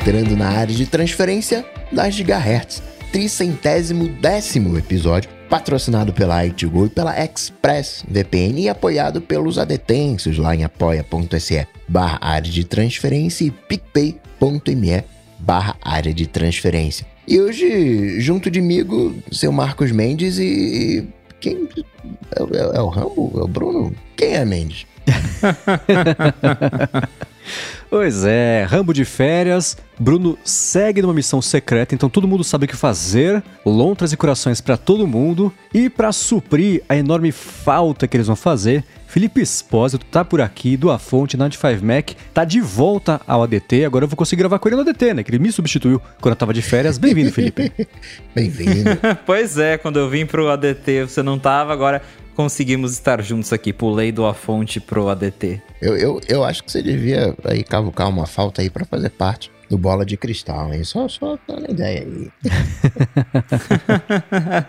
entrando na área de transferência das gigahertz. Tricentésimo décimo episódio, patrocinado pela ITGO e pela Express VPN e apoiado pelos adetêncios lá em apoia.se barra área de transferência e picpay.me barra área de transferência. E hoje, junto de migo, seu Marcos Mendes e... Quem... É, é, é o Rambo? É o Bruno? Quem é Mendes? Pois é, Rambo de férias, Bruno segue numa missão secreta, então todo mundo sabe o que fazer, lontras e corações para todo mundo, e para suprir a enorme falta que eles vão fazer, Felipe Espósito tá por aqui, do A Fonte, 95 Mac, tá de volta ao ADT, agora eu vou conseguir gravar com ele no ADT, né, que ele me substituiu quando eu tava de férias. Bem-vindo, Felipe. Bem-vindo. pois é, quando eu vim pro ADT você não tava, agora conseguimos estar juntos aqui. Pulei do A Fonte pro ADT. Eu, eu, eu acho que você devia aí cavucar uma falta aí para fazer parte do Bola de Cristal, hein? Só, só dando ideia aí.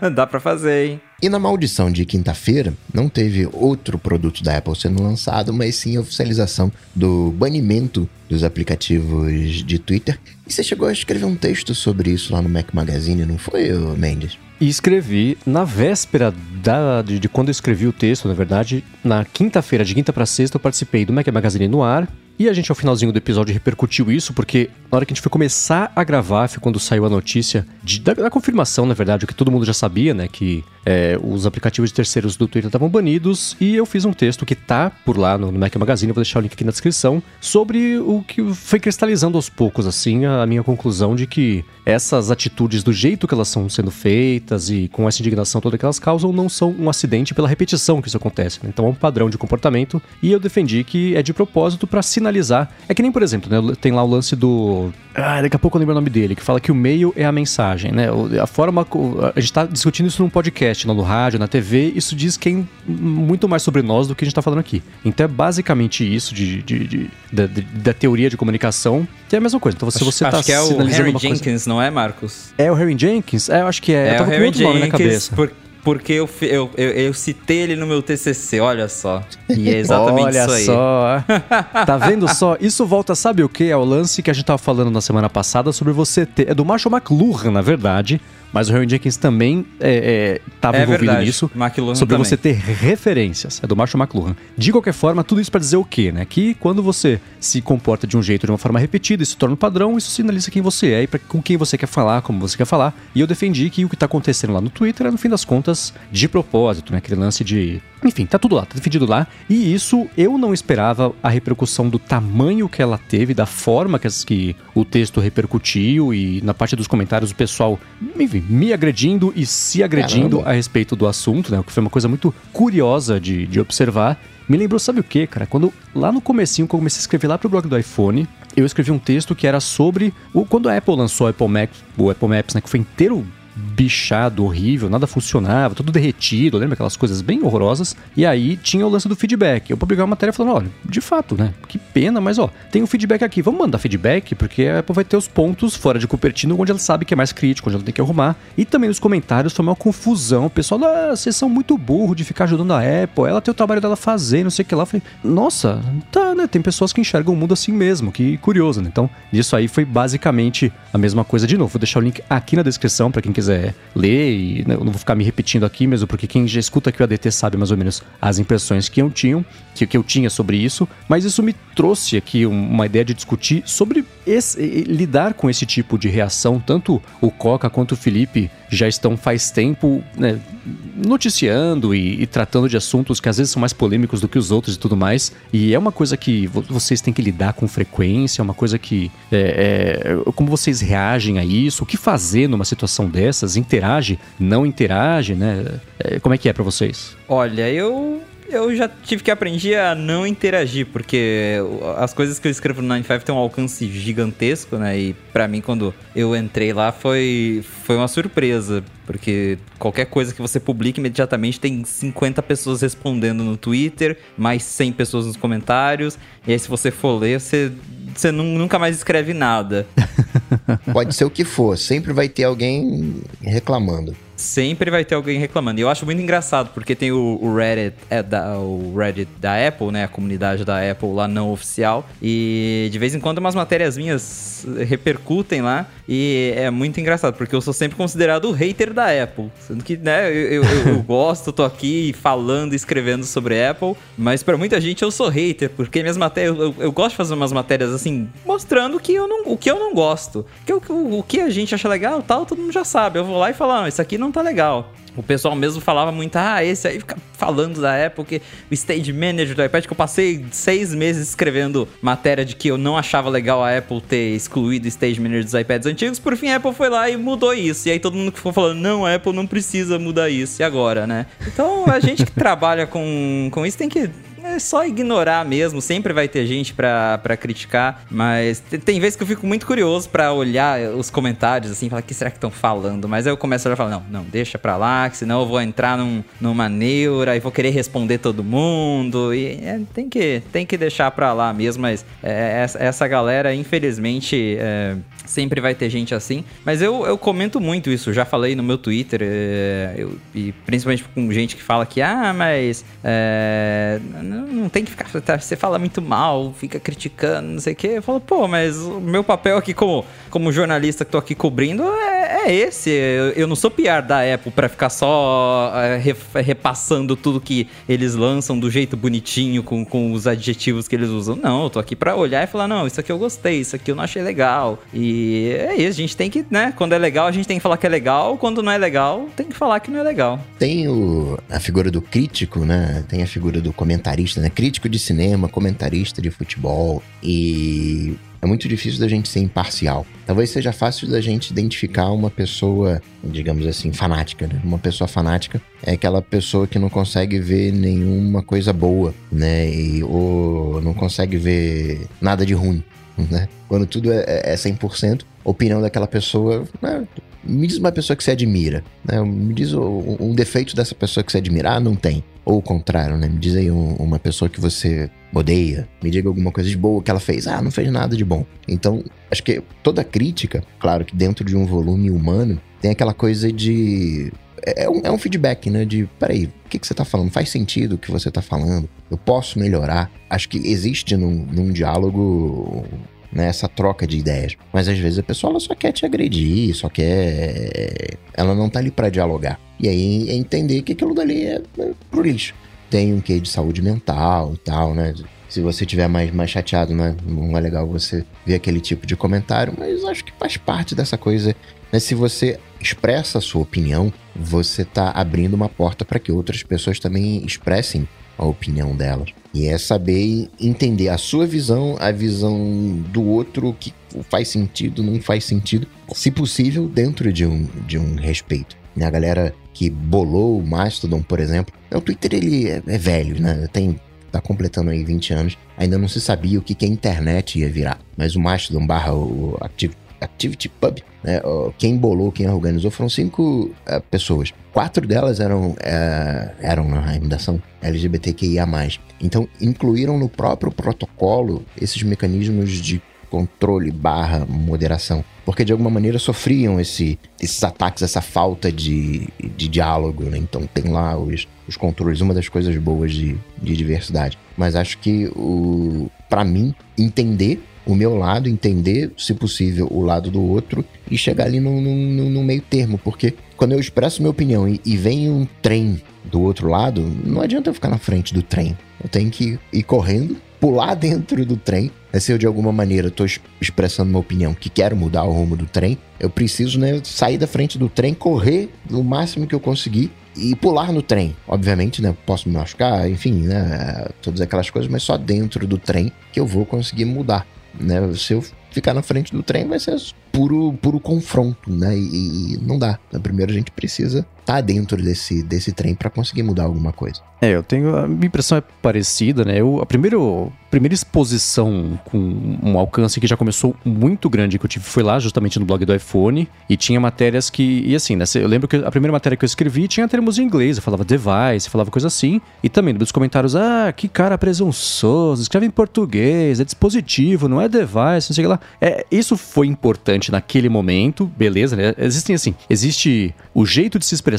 Dá para fazer, hein? E na maldição de quinta-feira, não teve outro produto da Apple sendo lançado, mas sim a oficialização do banimento dos aplicativos de Twitter. E você chegou a escrever um texto sobre isso lá no Mac Magazine, não foi, Mendes? E escrevi na véspera da, de, de, quando eu escrevi o texto, na verdade, na quinta-feira, de quinta para sexta, eu participei do Mac Magazine no ar. E a gente, ao finalzinho do episódio, repercutiu isso, porque na hora que a gente foi começar a gravar, foi quando saiu a notícia de, da, da, confirmação, na verdade, o que todo mundo já sabia, né? Que é, os aplicativos de terceiros do Twitter estavam banidos. E eu fiz um texto que tá por lá no, Mac Magazine, vou deixar o link aqui na descrição, sobre o que foi cristalizando aos poucos, assim, a, minha conclusão de que essas atitudes, do jeito que elas são sendo feitas e com essa indignação toda que elas causam, não são um acidente pela repetição que isso acontece. Né? Então é um padrão de comportamento. E eu defendi que é de propósito para sinalizar. É que nem, por exemplo, né, tem lá o lance do. Ah, daqui a pouco eu lembro o nome dele, que fala que o meio é a mensagem, né? A forma. A gente está discutindo isso num podcast, no rádio, na TV, isso diz quem muito mais sobre nós do que a gente está falando aqui. Então é basicamente isso de, de, de, de da, teoria de comunicação, que é a mesma coisa. Então, se você está que é o Harry Jenkins, coisa... não é, Marcos? É o Harry Jenkins? É, eu acho que é. É eu tava o Harry com outro Jenkins, nome na cabeça. Por porque eu, eu, eu, eu, citei ele no meu TCC, olha só. E é exatamente olha isso aí. só. tá vendo só? Isso volta, sabe o que? É o lance que a gente tava falando na semana passada sobre você ter. É do Marshall McLuhan, na verdade. Mas o Harry Jenkins também estava é, é, envolvido verdade. nisso. McLuhan sobre também. você ter referências. É do Marshall McLuhan. De qualquer forma, tudo isso para dizer o quê, né? Que quando você se comporta de um jeito, de uma forma repetida, isso se torna um padrão, isso sinaliza quem você é e pra, com quem você quer falar, como você quer falar. E eu defendi que o que está acontecendo lá no Twitter é, no fim das contas, de propósito, né? Aquele lance de enfim, tá tudo lá, tá defendido lá. E isso eu não esperava a repercussão do tamanho que ela teve, da forma que, que o texto repercutiu e na parte dos comentários o pessoal, enfim, me agredindo e se agredindo Caramba. a respeito do assunto, né? O que foi uma coisa muito curiosa de, de observar. Me lembrou, sabe o que, cara? Quando lá no comecinho, quando eu comecei a escrever lá pro blog do iPhone, eu escrevi um texto que era sobre o, quando a Apple lançou o Apple Maps, o Apple Maps, né, que foi inteiro bichado, horrível, nada funcionava, tudo derretido, lembra aquelas coisas bem horrorosas? E aí tinha o lance do feedback. Eu publiquei uma matéria falando, olha, de fato, né? Que pena, mas ó, tem um feedback aqui, vamos mandar feedback, porque a Apple vai ter os pontos fora de Cupertino onde ela sabe que é mais crítico, onde ela tem que arrumar. E também nos comentários foi uma confusão, o pessoal, ah, vocês são muito burro de ficar ajudando a Apple, ela tem o trabalho dela fazer, não sei o que lá. Eu falei, nossa, tá, né? Tem pessoas que enxergam o mundo assim mesmo, que curioso, né? Então, isso aí foi basicamente a mesma coisa de novo. Vou deixar o link aqui na descrição para quem quiser ler, e né, não vou ficar me repetindo aqui mesmo, porque quem já escuta aqui o ADT sabe mais ou menos as impressões que eu tinha, que, que eu tinha sobre isso, mas isso me trouxe aqui uma ideia de discutir sobre esse, lidar com esse tipo de reação. Tanto o Coca quanto o Felipe já estão faz tempo né, noticiando e, e, tratando de assuntos que às vezes são mais polêmicos do que os outros e tudo mais. E é uma coisa que vocês têm que lidar com frequência, é uma coisa que. É, é, como vocês reagem a isso, o que fazer numa situação dessas? Interage? Não interage, né? É, como é que é para vocês? Olha, eu eu já tive que aprender a não interagir, porque as coisas que eu escrevo no 95 têm um alcance gigantesco, né? E para mim, quando eu entrei lá, foi, foi uma surpresa, porque qualquer coisa que você publica imediatamente tem 50 pessoas respondendo no Twitter, mais 100 pessoas nos comentários, e aí se você for ler, você, você nunca mais escreve nada. Pode ser o que for, sempre vai ter alguém reclamando. Sempre vai ter alguém reclamando. E eu acho muito engraçado, porque tem o, o Reddit, é da, o Reddit da Apple, né? A comunidade da Apple lá não oficial. E de vez em quando umas matérias minhas repercutem lá. E é muito engraçado, porque eu sou sempre considerado o hater da Apple. Sendo que, né, eu, eu, eu gosto, tô aqui falando, escrevendo sobre Apple. Mas para muita gente eu sou hater, porque minhas matérias. Eu, eu, gosto de fazer umas matérias assim, mostrando que eu não, o que eu não gosto. Que, o, o que a gente acha legal tal, todo mundo já sabe. Eu vou lá e falo, não, isso aqui não tá legal. O pessoal mesmo falava muito, ah, esse aí fica falando da Apple, que o Stage Manager do iPad, que eu passei seis meses escrevendo matéria de que eu não achava legal a Apple ter excluído o Stage Manager dos iPads antigos, por fim a Apple foi lá e mudou isso. E aí todo mundo ficou falando, não, a Apple não precisa mudar isso, e agora, né? Então a gente que trabalha com, com isso tem que é só ignorar mesmo, sempre vai ter gente pra, pra criticar, mas tem vezes que eu fico muito curioso pra olhar os comentários, assim, falar, o que será que estão falando? Mas aí eu começo a falo, não, não, deixa pra lá, que senão eu vou entrar num, numa neura e vou querer responder todo mundo, e é, tem, que, tem que deixar pra lá mesmo, mas é, essa, essa galera, infelizmente, é, sempre vai ter gente assim, mas eu, eu comento muito isso, já falei no meu Twitter, é, eu, e principalmente com gente que fala que, ah, mas é, não tem que ficar. Tá, você fala muito mal, fica criticando, não sei o quê. Eu falo, pô, mas o meu papel aqui como, como jornalista que tô aqui cobrindo é, é esse. Eu, eu, não sou PR da Apple para ficar só é, repassando tudo que eles lançam do jeito bonitinho, com, com os adjetivos que eles usam. Não, eu tô aqui para olhar e falar, não, isso aqui eu gostei, isso aqui eu não achei legal. E é isso, a gente tem que, né? Quando é legal, a gente tem que falar que é legal. Quando não é legal, tem que falar que não é legal. Tem o, a figura do crítico, né? Tem a figura do comentarista, né? Crítico de cinema, comentarista de futebol. E é muito difícil da gente ser imparcial. Talvez seja fácil da gente identificar uma pessoa, digamos assim, fanática, né? Uma pessoa fanática é aquela pessoa que não consegue ver nenhuma coisa boa, né? E, ou não consegue ver nada de ruim, né? Quando tudo é, é 100%, a opinião daquela pessoa né? Me diz uma pessoa que você admira, né? Me diz um, um defeito dessa pessoa que você admira. Ah, não tem. Ou o contrário, né? Me diz aí um, uma pessoa que você odeia. Me diga alguma coisa de boa que ela fez. Ah, não fez nada de bom. Então, acho que toda crítica, claro que dentro de um volume humano, tem aquela coisa de é, é um, é um, feedback, né? De, peraí, o que, que você tá falando? Faz sentido o que você tá falando? Eu posso melhorar? Acho que existe num, num diálogo né, essa troca de ideias. Mas às vezes a pessoa ela só quer te agredir, só quer. Ela não tá ali para dialogar. E aí é entender que aquilo dali é, é pro lixo. Tem um quê de saúde mental e tal, né? Se você tiver mais, mais chateado, né? Não é legal você ver aquele tipo de comentário, mas acho que faz parte dessa coisa. Né? Se você expressa a sua opinião, você tá abrindo uma porta para que outras pessoas também expressem a opinião delas. E é saber entender a sua visão, a visão do outro, que faz sentido, não faz sentido, se possível, dentro de um, de um respeito. A galera que bolou o Mastodon, por exemplo, o Twitter ele é, é velho, né? Tem tá completando aí 20 anos, ainda não se sabia o que, que a internet ia virar. Mas o Mastodon barra o Active, Activity Pub, né? Quem bolou, quem organizou foram cinco uh, pessoas. Quatro delas eram, uh, eram na redação LGBTQIA+. Então, incluíram no próprio protocolo esses mecanismos de controle barra moderação. Porque de alguma maneira sofriam esse, esses ataques, essa falta de, de diálogo, né? Então tem lá os, os controles, uma das coisas boas de, de diversidade. Mas acho que o para mim, entender o meu lado, entender, se possível, o lado do outro e chegar ali no, no, no meio termo. Porque quando eu expresso minha opinião e, e vem um trem do outro lado, não adianta eu ficar na frente do trem. Eu tenho que ir correndo, pular dentro do trem. Se eu de alguma maneira estou expressando uma opinião que quero mudar o rumo do trem, eu preciso né, sair da frente do trem, correr o máximo que eu conseguir e pular no trem. Obviamente, né? Posso me machucar, enfim, né? Todas aquelas coisas, mas só dentro do trem que eu vou conseguir mudar. Né? Se eu ficar na frente do trem, vai ser puro, puro confronto, né? E, e não dá. Primeiro a gente precisa tá dentro desse, desse trem para conseguir mudar alguma coisa. É, eu tenho. A minha impressão é parecida, né? Eu, a primeira, primeira exposição com um alcance que já começou muito grande que eu tive foi lá, justamente no blog do iPhone, e tinha matérias que. E assim, né? Eu lembro que a primeira matéria que eu escrevi tinha termos em inglês, eu falava device, falava coisa assim, e também nos comentários, ah, que cara presunçoso, escreve em português, é dispositivo, não é device, não sei lá. É, isso foi importante naquele momento, beleza, né? Existem assim, existe o jeito de se expressar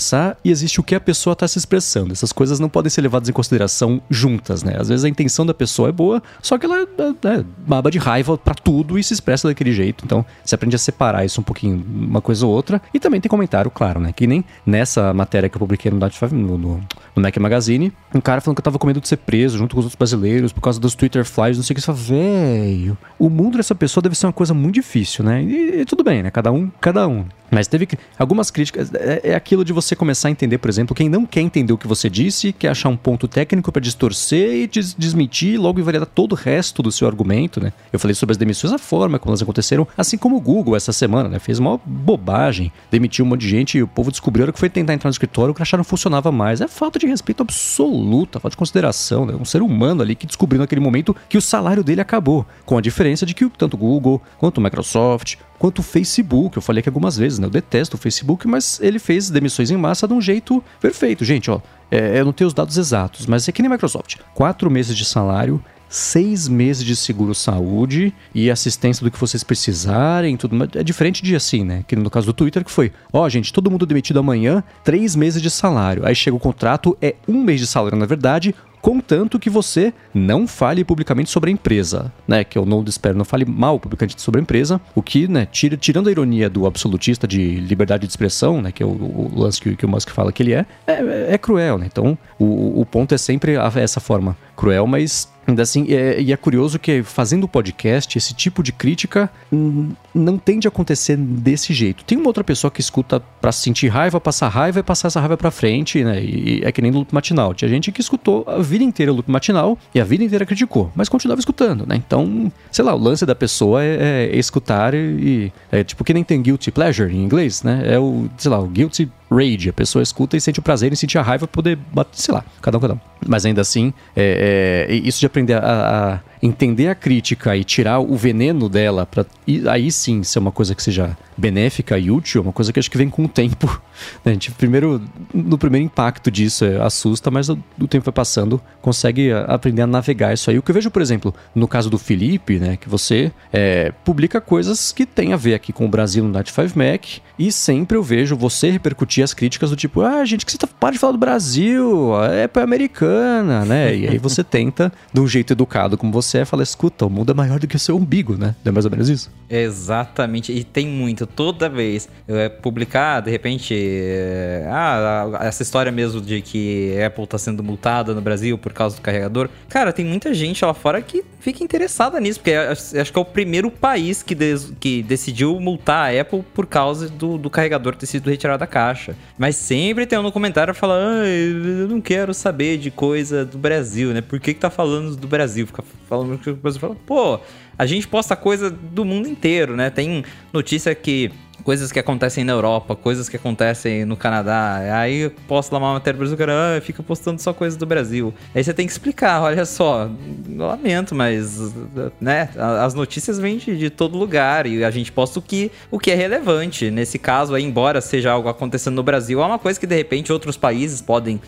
e existe o que a pessoa está se expressando. Essas coisas não podem ser levadas em consideração juntas, né? Às vezes a intenção da pessoa é boa, só que ela é, é baba de raiva para tudo e se expressa daquele jeito. Então, você aprende a separar isso um pouquinho, uma coisa ou outra. E também tem comentário, claro, né? Que nem nessa matéria que eu publiquei no, no, no, no Mac Magazine, um cara falando que eu tava com medo de ser preso junto com os outros brasileiros por causa dos Twitter flies, não sei o que. Você fala, velho, o mundo dessa pessoa deve ser uma coisa muito difícil, né? E, e tudo bem, né? Cada um, cada um. Mas teve algumas críticas. É, é, aquilo de você começar a entender, por exemplo, quem não quer entender o que você disse, quer achar um ponto técnico para distorcer e des desmentir, logo invalidar todo o resto do seu argumento, né? Eu falei sobre as demissões, a forma como elas aconteceram, assim como o Google essa semana, né? Fez uma bobagem, demitiu um monte de gente e o povo descobriu que foi tentar entrar no escritório, o crachá não funcionava mais. É falta de respeito absoluta, falta de consideração, né? Um ser humano ali que descobriu naquele momento que o salário dele acabou, com a diferença de que tanto o Google quanto o Microsoft, quanto o Facebook. Eu falei aqui algumas vezes, né? Eu detesto o Facebook, mas ele fez demissões em massa de um jeito perfeito. Gente, ó, é, eu não tenho os dados exatos, mas é que nem Microsoft. Quatro meses de salário, seis meses de seguro-saúde e assistência do que vocês precisarem, tudo. É diferente de assim, né? Que no caso do Twitter, que foi, ó, gente, todo mundo demitido amanhã, três meses de salário. Aí chega o contrato, é um mês de salário, na verdade, contanto que você não fale publicamente sobre a empresa, né? Que eu não espero, não fale mal publicamente sobre a empresa, o que, né, tira, tirando a ironia do absolutista de liberdade de expressão, né? Que é o, o lance que, que, o Musk fala que ele é, é, é cruel, né? Então, o, o ponto é sempre essa forma cruel, mas assim, é, e é curioso que fazendo o podcast, esse tipo de crítica não tende a acontecer desse jeito. Tem uma outra pessoa que escuta para sentir raiva, passar raiva e passar essa raiva para frente, né? E é que nem no loop matinal. Tinha gente que escutou a vida inteira o loop matinal e a vida inteira criticou, mas continuava escutando, né? Então, sei lá, o lance da pessoa é, é escutar e. É tipo que nem tem guilty pleasure em inglês, né? É o, sei lá, o guilty rage. A pessoa escuta e sente o prazer em sentir a raiva poder sei lá, cada um, cada um. Mas ainda assim, é, é, isso de aprender a, a, entender a crítica e tirar o veneno dela, para aí sim ser uma coisa que seja benéfica e útil, é uma coisa que acho que vem com o tempo. Né? A gente, primeiro, no primeiro impacto disso, é, assusta, mas o, tempo vai passando, consegue aprender a navegar isso aí. O que eu vejo, por exemplo, no caso do Felipe, né, que você é, publica coisas que tem a ver aqui com o Brasil no Night 5 Mac, e sempre eu vejo você repercutir as críticas do tipo, ah, gente, que você tá, para de falar do Brasil, é americana, né? E aí você tenta, de um jeito educado como você é, falar, escuta, o mundo é maior do que o seu umbigo, né? É mais ou menos isso? Exatamente, e tem muito, toda vez é publicar, de repente, é, ah, essa história mesmo de que Apple tá sendo multada no Brasil por causa do carregador, cara, tem muita gente lá fora que fica interessada nisso, porque acho que é o primeiro país que, des, que decidiu multar a Apple por causa do do, do carregador ter sido retirado da caixa. Mas sempre tem um no comentário falando, ah, eu não quero saber de coisa do Brasil, né? Por que, que tá falando do Brasil? Fica falando que o Brasil fala, pô, a gente posta coisa do mundo inteiro, né? Tem notícia que coisas que acontecem na Europa, coisas que acontecem no Canadá. Aí posto lá uma matéria do Brasil, o cara ah, fica postando só coisas do Brasil. Aí você tem que explicar, olha só, lamento, mas né, as notícias vêm de, de, todo lugar e a gente posta o que, o que é relevante. Nesse caso, aí, embora seja algo acontecendo no Brasil, é uma coisa que de repente outros países podem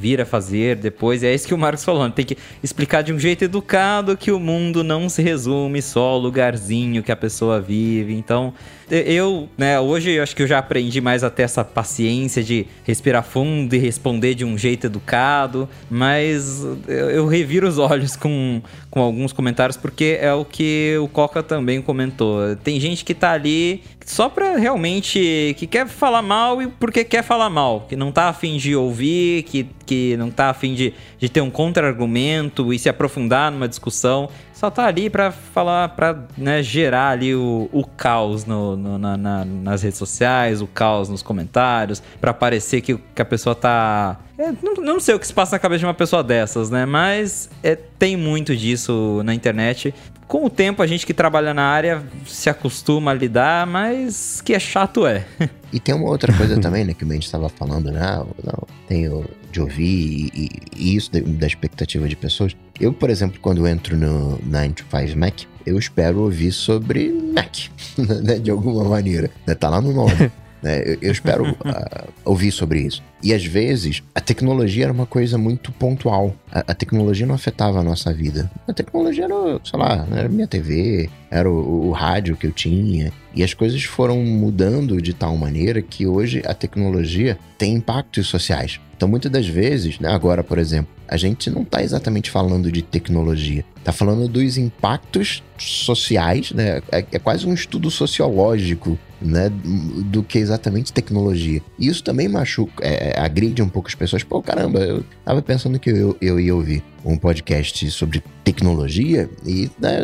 vir a fazer depois. E é isso que o Marcos falou. Tem que explicar de um jeito educado que o mundo não se resume só ao lugarzinho que a pessoa vive. Então, eu, né, hoje eu acho que eu já aprendi mais a ter essa paciência de respirar fundo e responder de um jeito educado, mas eu, eu reviro os olhos com, com alguns comentários porque é o que o Coca também comentou. Tem gente que tá ali só pra realmente que quer falar mal e porque quer falar mal, que não tá afim de ouvir, que, que não tá afim de, de ter um contra-argumento e se aprofundar numa discussão só tá ali para falar, para né, gerar ali o, o caos no, no na, na, nas redes sociais, o caos nos comentários, para parecer que, que a pessoa tá. É, não, não, sei o que se passa na cabeça de uma pessoa dessas, né? Mas é, tem muito disso na internet. Com o tempo, a gente que trabalha na área se acostuma a lidar, mas que é chato é. E tem uma outra coisa também, né, que o gente estava falando, né? Não, tenho de ouvir e, e isso da expectativa de pessoas. Eu, por exemplo, quando entro no 9 to 5 Mac, eu espero ouvir sobre Mac, né, de alguma maneira. Né, tá lá no nome. Né? Eu, eu, espero uh, ouvir sobre isso. E às vezes, a tecnologia era uma coisa muito pontual. A, a, tecnologia não afetava a nossa vida. A tecnologia era, sei lá, era minha TV, era o, o rádio que eu tinha. E as coisas foram mudando de tal maneira que hoje a tecnologia tem impactos sociais. Então, muitas das vezes, né, agora, por exemplo, a gente não está exatamente falando de tecnologia, está falando dos impactos sociais, né? É, é, quase um estudo sociológico, né, do que exatamente tecnologia. E isso também machuca, é, é, agride um pouco as pessoas. Pô, caramba, eu tava pensando que eu, eu ia ouvir um podcast sobre tecnologia e né,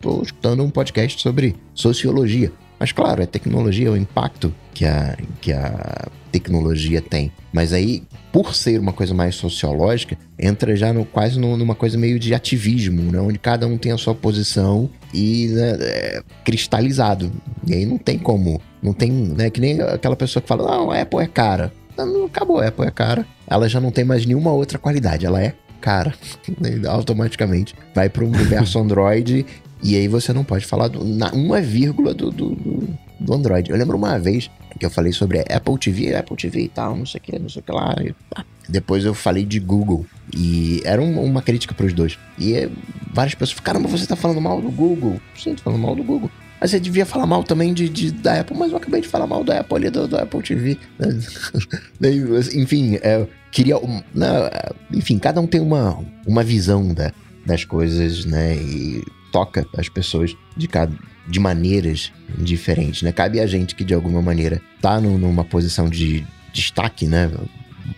tô escutando um podcast sobre sociologia. Mas claro, é tecnologia, é o impacto que a, que a tecnologia tem. Mas aí, por ser uma coisa mais sociológica, entra já no, quase no, numa coisa meio de ativismo, né? Onde cada um tem a sua posição e né, é cristalizado. E aí não tem como. Não tem, né? Que nem aquela pessoa que fala, não, a Apple é cara. Acabou, a Apple é cara. Ela já não tem mais nenhuma outra qualidade. Ela é cara. automaticamente vai para o universo Android e aí você não pode falar do, na, uma vírgula do, do, do, Android. Eu lembro uma vez que eu falei sobre Apple TV, Apple TV e tal, não sei o que, não sei o que lá. E, depois eu falei de Google. E era um, uma crítica para os dois. E várias pessoas falaram, caramba, você tá falando mal do Google. Sim, tô falando mal do Google. Mas você devia falar mal também de, de, da Apple, mas eu acabei de falar mal da Apple ali, do, do Apple TV. enfim, é, queria. Né, enfim, cada um tem uma, uma visão da, das coisas, né? E toca as pessoas de cada de maneiras diferentes, né? Cabe a gente que de alguma maneira tá no, numa posição de destaque, né?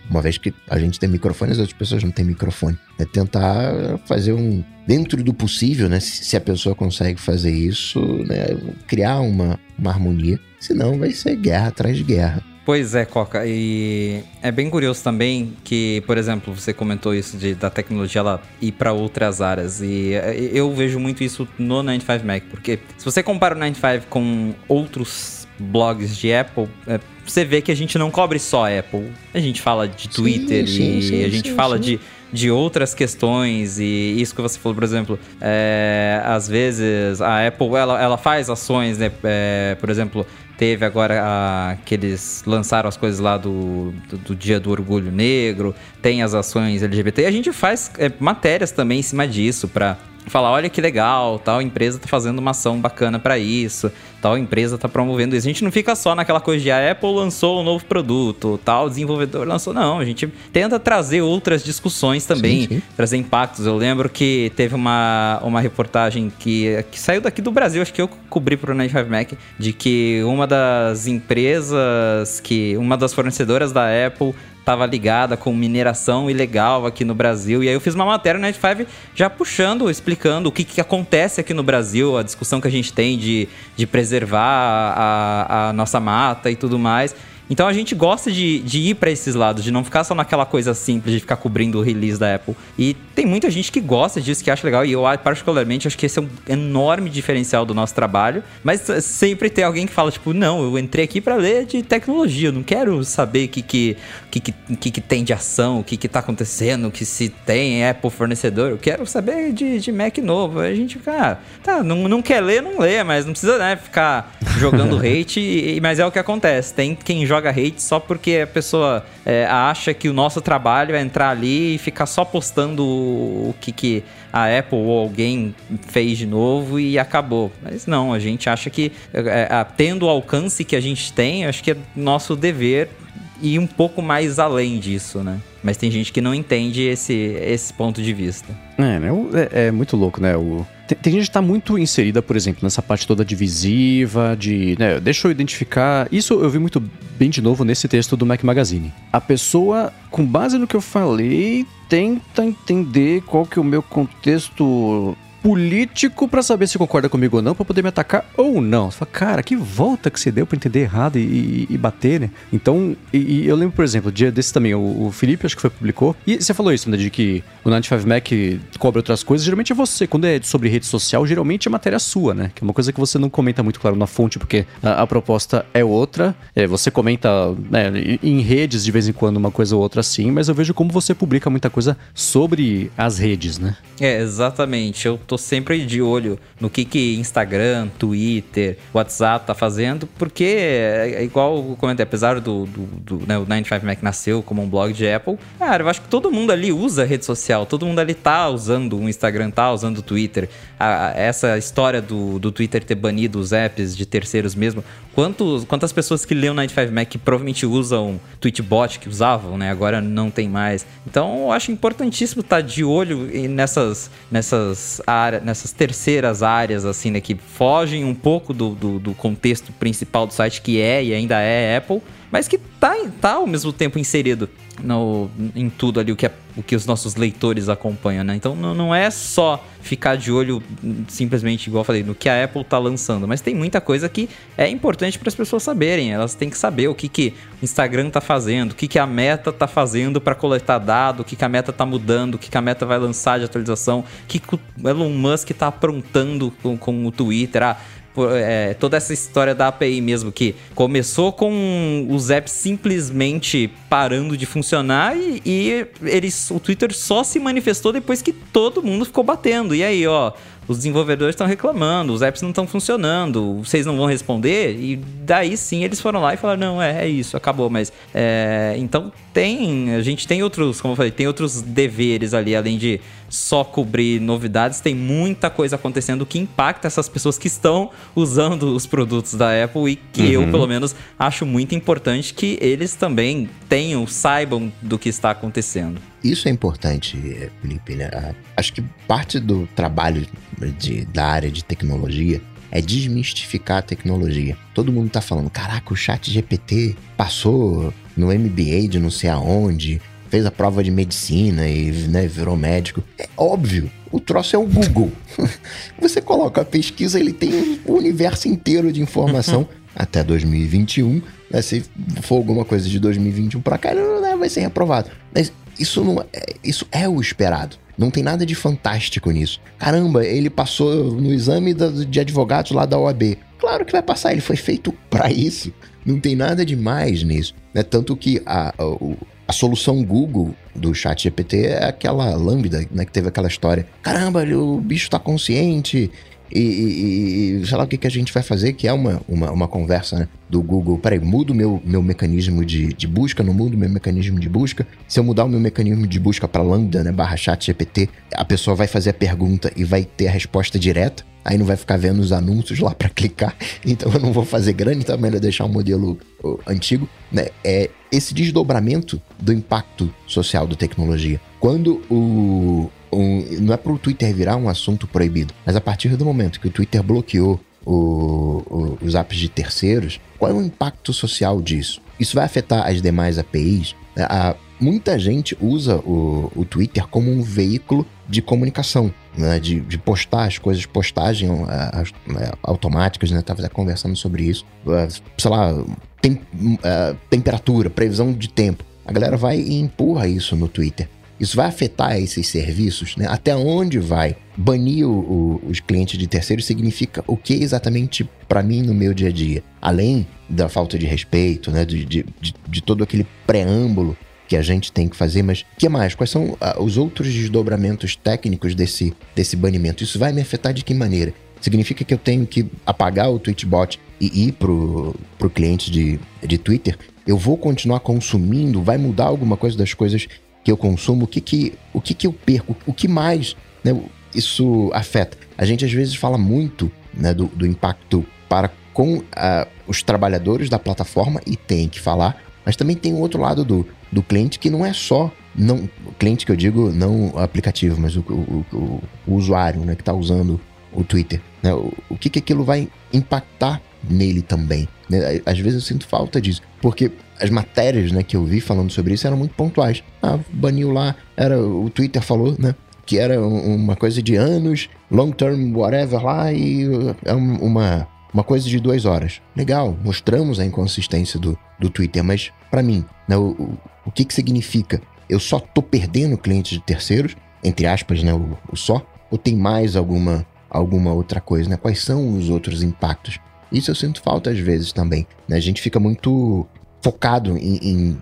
Uma vez que a gente tem microfone, as outras pessoas não têm microfone. É tentar fazer um dentro do possível, né? Se a pessoa consegue fazer isso, né? Criar uma, uma harmonia. Senão vai ser guerra atrás de guerra. Pois é, Coca. E é bem curioso também que, por exemplo, você comentou isso de da tecnologia ela ir para outras áreas. E eu vejo muito isso no 95 Mac, porque se você compara o 95 com outros blogs de Apple, é, você vê que a gente não cobre só Apple. A gente fala de Twitter sim, sim, e sim, a gente fala de de outras questões e isso que você falou, por exemplo, é, às vezes a Apple ela, ela faz ações, né? É, por exemplo, Teve agora a, que eles lançaram as coisas lá do, do, do, Dia do Orgulho Negro, tem as ações LGBT. E a gente faz é, matérias também em cima disso para falar, olha que legal, tal empresa tá fazendo uma ação bacana para isso, tal empresa tá promovendo isso. A gente não fica só naquela coisa de a Apple lançou um novo produto, tal desenvolvedor lançou, não, a gente tenta trazer outras discussões também, sim, sim. trazer impactos. Eu lembro que teve uma, uma reportagem que, que saiu daqui do Brasil, acho que eu cobri pro 95 Mac, de que uma das empresas que uma das fornecedoras da Apple estava ligada com mineração ilegal aqui no Brasil. E aí eu fiz uma matéria no 95 já puxando, explicando o que, que acontece aqui no Brasil, a discussão que a gente tem de, de preservar a, a nossa mata e tudo mais. Então a gente gosta de, de ir para esses lados, de não ficar só naquela coisa simples de ficar cobrindo o release da Apple. E tem muita gente que gosta disso, que acha legal, e eu particularmente acho que esse é um enorme diferencial do nosso trabalho. Mas sempre tem alguém que fala, tipo, não, eu entrei aqui para ler de tecnologia, eu não quero saber o que, que, que, que, que tem de ação, o que, que tá acontecendo, que se tem Apple fornecedor, eu quero saber de, de Mac novo. Aí a gente fica, ah, tá, não, não quer ler, não lê, mas não precisa né, ficar jogando hate, e, mas é o que acontece. Tem quem joga joga hate só porque a pessoa é, acha que o nosso trabalho é entrar ali e ficar só postando o que, que a Apple ou alguém fez de novo e acabou. Mas não, a gente acha que é, é, tendo o alcance que a gente tem, acho que é nosso dever ir um pouco mais além disso, né? Mas tem gente que não entende esse, esse ponto de vista. É, né? é, é muito louco, né? O, tem, tem, gente que está muito inserida, por exemplo, nessa parte toda divisiva, de. Né, deixa eu identificar. Isso eu vi muito bem de novo nesse texto do Mac Magazine. A pessoa, com base no que eu falei, tenta entender qual que é o meu contexto político para saber se concorda comigo ou não, para poder me atacar ou não. Você fala, cara, que volta que você deu para entender errado e, e, bater, né? Então, e, e, eu lembro, por exemplo, dia desse também, o, o, Felipe, acho que foi, publicou, e você falou isso, né, de que o 95 Mac cobre outras coisas, geralmente é você. Quando é sobre rede social, geralmente é matéria sua, né? Que é uma coisa que você não comenta muito, claro, na fonte, porque a, a proposta é outra. É, você comenta né, em redes de vez em quando uma coisa ou outra assim, mas eu vejo como você publica muita coisa sobre as redes, né? É, exatamente. Eu tô tô sempre de olho no que que Instagram, Twitter, WhatsApp tá fazendo, porque é, igual eu comentei, apesar do, do, do né, o 95Mac nasceu como um blog de Apple, cara, eu acho que todo mundo ali usa rede social, todo mundo ali tá usando o Instagram, tá usando o Twitter. A, essa história do, do Twitter ter banido os apps de terceiros mesmo, quantos, quantas pessoas que lêem o 95Mac provavelmente usam Tweetbot, que usavam, né? Agora não tem mais. Então eu acho importantíssimo estar tá de olho nessas, nessas, áreas, nessas terceiras áreas, assim, né? Que fogem um pouco do, do, do contexto principal do site, que é e ainda é Apple, mas que tá, tá ao mesmo tempo inserido no, em tudo ali o que, é, o que os nossos leitores acompanham, né? Então não, não é só ficar de olho simplesmente, igual eu falei, no que a Apple tá lançando, mas tem muita coisa que é importante para as pessoas saberem. Elas têm que saber o que, que o Instagram tá fazendo, o que, que a Meta tá fazendo para coletar dado, o que, que a Meta tá mudando, o que, que a Meta vai lançar de atualização, o que, que o Elon Musk tá aprontando com, com o Twitter. Ah, é, toda essa história da API mesmo, que começou com os apps simplesmente parando de funcionar e, e eles, o Twitter só se manifestou depois que todo mundo ficou batendo. E aí, ó, os desenvolvedores estão reclamando, os apps não estão funcionando, vocês não vão responder, e daí sim eles foram lá e falaram, não, é, é isso, acabou, mas é, então tem, a gente tem outros, como eu falei, tem outros deveres ali, além de só cobrir novidades, tem muita coisa acontecendo que impacta essas pessoas que estão usando os produtos da Apple e que uhum. eu, pelo menos, acho muito importante que eles também tenham, saibam do que está acontecendo. Isso é importante, Felipe, né? Ah, acho que parte do trabalho de, da área de tecnologia é desmistificar a tecnologia. Todo mundo tá falando, caraca, o chat GPT passou no MBA de não sei aonde, fez a prova de medicina e né, virou médico. É óbvio, o troço é o Google. Você coloca a pesquisa, ele tem o universo inteiro de informação até 2021. Né, se for alguma coisa de 2021 para cá, né, vai ser reprovado. Mas isso, não é, isso é o esperado. Não tem nada de fantástico nisso. Caramba, ele passou no exame de advogados lá da OAB. Claro que vai passar, ele foi feito para isso. Não tem nada de mais nisso. Né? Tanto que a, a, a solução Google do chat GPT é aquela lambda, né? Que teve aquela história. Caramba, o bicho tá consciente, e, e, e, sei lá o que, que a gente vai fazer, que é uma, uma, uma conversa né, do Google. Peraí, mudo meu, meu mecanismo de, de busca, não mudo meu mecanismo de busca. Se eu mudar o meu mecanismo de busca para Lambda, né, barra chat GPT, a pessoa vai fazer a pergunta e vai ter a resposta direta. Aí não vai ficar vendo os anúncios lá para clicar. Então eu não vou fazer grande, então é melhor deixar o modelo antigo. Né? É esse desdobramento do impacto social da tecnologia. Quando o, um, não é para o Twitter virar um assunto proibido, mas a partir do momento que o Twitter bloqueou o, o, os apps de terceiros, qual é o impacto social disso? Isso vai afetar as demais APIs? A, muita gente usa o, o Twitter como um veículo de comunicação, né? de, de postar as coisas, postagem as, né, automáticas, né? Tava conversando sobre isso. Sei lá, tem, uh, temperatura, previsão de tempo. A galera vai e empurra isso no Twitter. Isso vai afetar esses serviços, né? Até onde vai? Banir o, o, os clientes de terceiros significa o que exatamente para mim no meu dia a dia? Além da falta de respeito, né? De, de, de, de todo aquele preâmbulo que a gente tem que fazer, mas que mais? Quais são uh, os outros desdobramentos técnicos desse, desse banimento? Isso vai me afetar de que maneira? Significa que eu tenho que apagar o Tweetbot e ir pro, pro cliente de, de Twitter? Eu vou continuar consumindo? Vai mudar alguma coisa das coisas que eu consumo, o que que, o que, que eu perco, o que mais né, isso afeta. A gente às vezes fala muito né, do, do impacto para com uh, os trabalhadores da plataforma e tem que falar, mas também tem o outro lado do, do cliente que não é só não cliente que eu digo não aplicativo, mas o, o, o, o usuário né, que está usando o Twitter. Né? O, o que, que aquilo vai impactar nele também. Né? Às vezes eu sinto falta disso, porque as matérias né, que eu vi falando sobre isso eram muito pontuais. Ah, baniu lá, era o Twitter falou, né? Que era uma coisa de anos, long term, whatever lá, e é uma, uma coisa de duas horas. Legal, mostramos a inconsistência do, do Twitter, mas para mim, né, o, o, o que, que significa? Eu só tô perdendo clientes de terceiros, entre aspas, né? O, o só, ou tem mais alguma, alguma outra coisa, né? Quais são os outros impactos? Isso eu sinto falta às vezes também. Né? A gente fica muito focado em, em,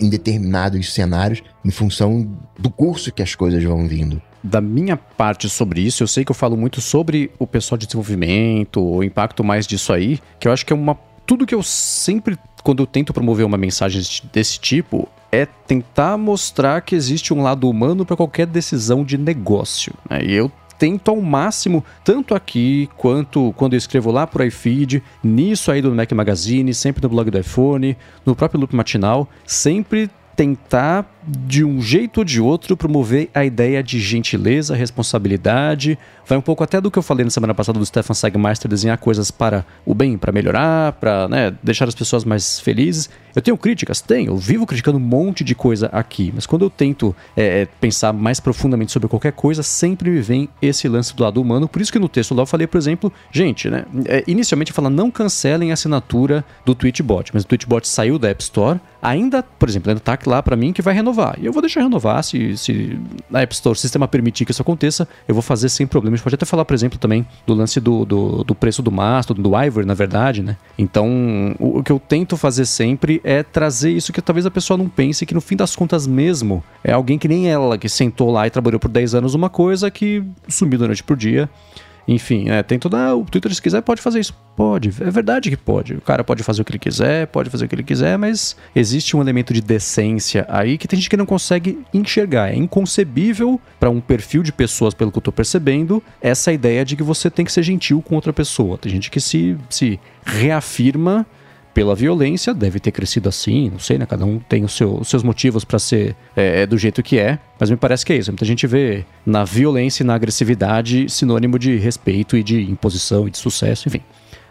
em, determinados cenários em função do curso que as coisas vão vindo. Da minha parte sobre isso, eu sei que eu falo muito sobre o pessoal de desenvolvimento, o impacto mais disso aí, que eu acho que é uma. Tudo que eu sempre, quando eu tento promover uma mensagem desse tipo, é tentar mostrar que existe um lado humano para qualquer decisão de negócio. Né? E eu tento ao máximo, tanto aqui quanto quando eu escrevo lá por iFeed, nisso aí do Mac Magazine, sempre no blog do iPhone, no próprio Loop Matinal, sempre tentar de um jeito ou de outro, promover a ideia de gentileza, responsabilidade. Vai um pouco até do que eu falei na semana passada do Stefan Sagmeister, desenhar coisas para o bem, para melhorar, para né, deixar as pessoas mais felizes. Eu tenho críticas? Tenho. Eu vivo criticando um monte de coisa aqui. Mas quando eu tento é, é, pensar mais profundamente sobre qualquer coisa, sempre me vem esse lance do lado humano. Por isso que no texto lá eu falei, por exemplo, gente, né? É, inicialmente fala não cancelem a assinatura do Twitchbot. Mas o Twitchbot saiu da App Store. Ainda, por exemplo, ainda tá lá para mim que vai renovar renovar. E eu vou deixar renovar, se, se a App Store, o sistema permitir que isso aconteça, eu vou fazer sem problema. A gente pode até falar, por exemplo, também do lance do, do, do preço do mastro, do Ivory, na verdade, né? Então, o, o, que eu tento fazer sempre é trazer isso que talvez a pessoa não pense, que no fim das contas mesmo, é alguém que nem ela, que sentou lá e trabalhou por 10 anos uma coisa que sumiu da noite pro dia. Enfim, é, tem toda. O Twitter, se quiser, pode fazer isso. Pode. É verdade que pode. O cara pode fazer o que ele quiser, pode fazer o que ele quiser, mas existe um elemento de decência aí que tem gente que não consegue enxergar. É inconcebível para um perfil de pessoas, pelo que eu tô percebendo, essa ideia de que você tem que ser gentil com outra pessoa. Tem gente que se, se reafirma pela violência, deve ter crescido assim, não sei, né? Cada um tem seu, os seus motivos para ser é, do jeito que é, mas me parece que é isso. Muita gente vê na violência e na agressividade sinônimo de respeito e de imposição e de sucesso, enfim.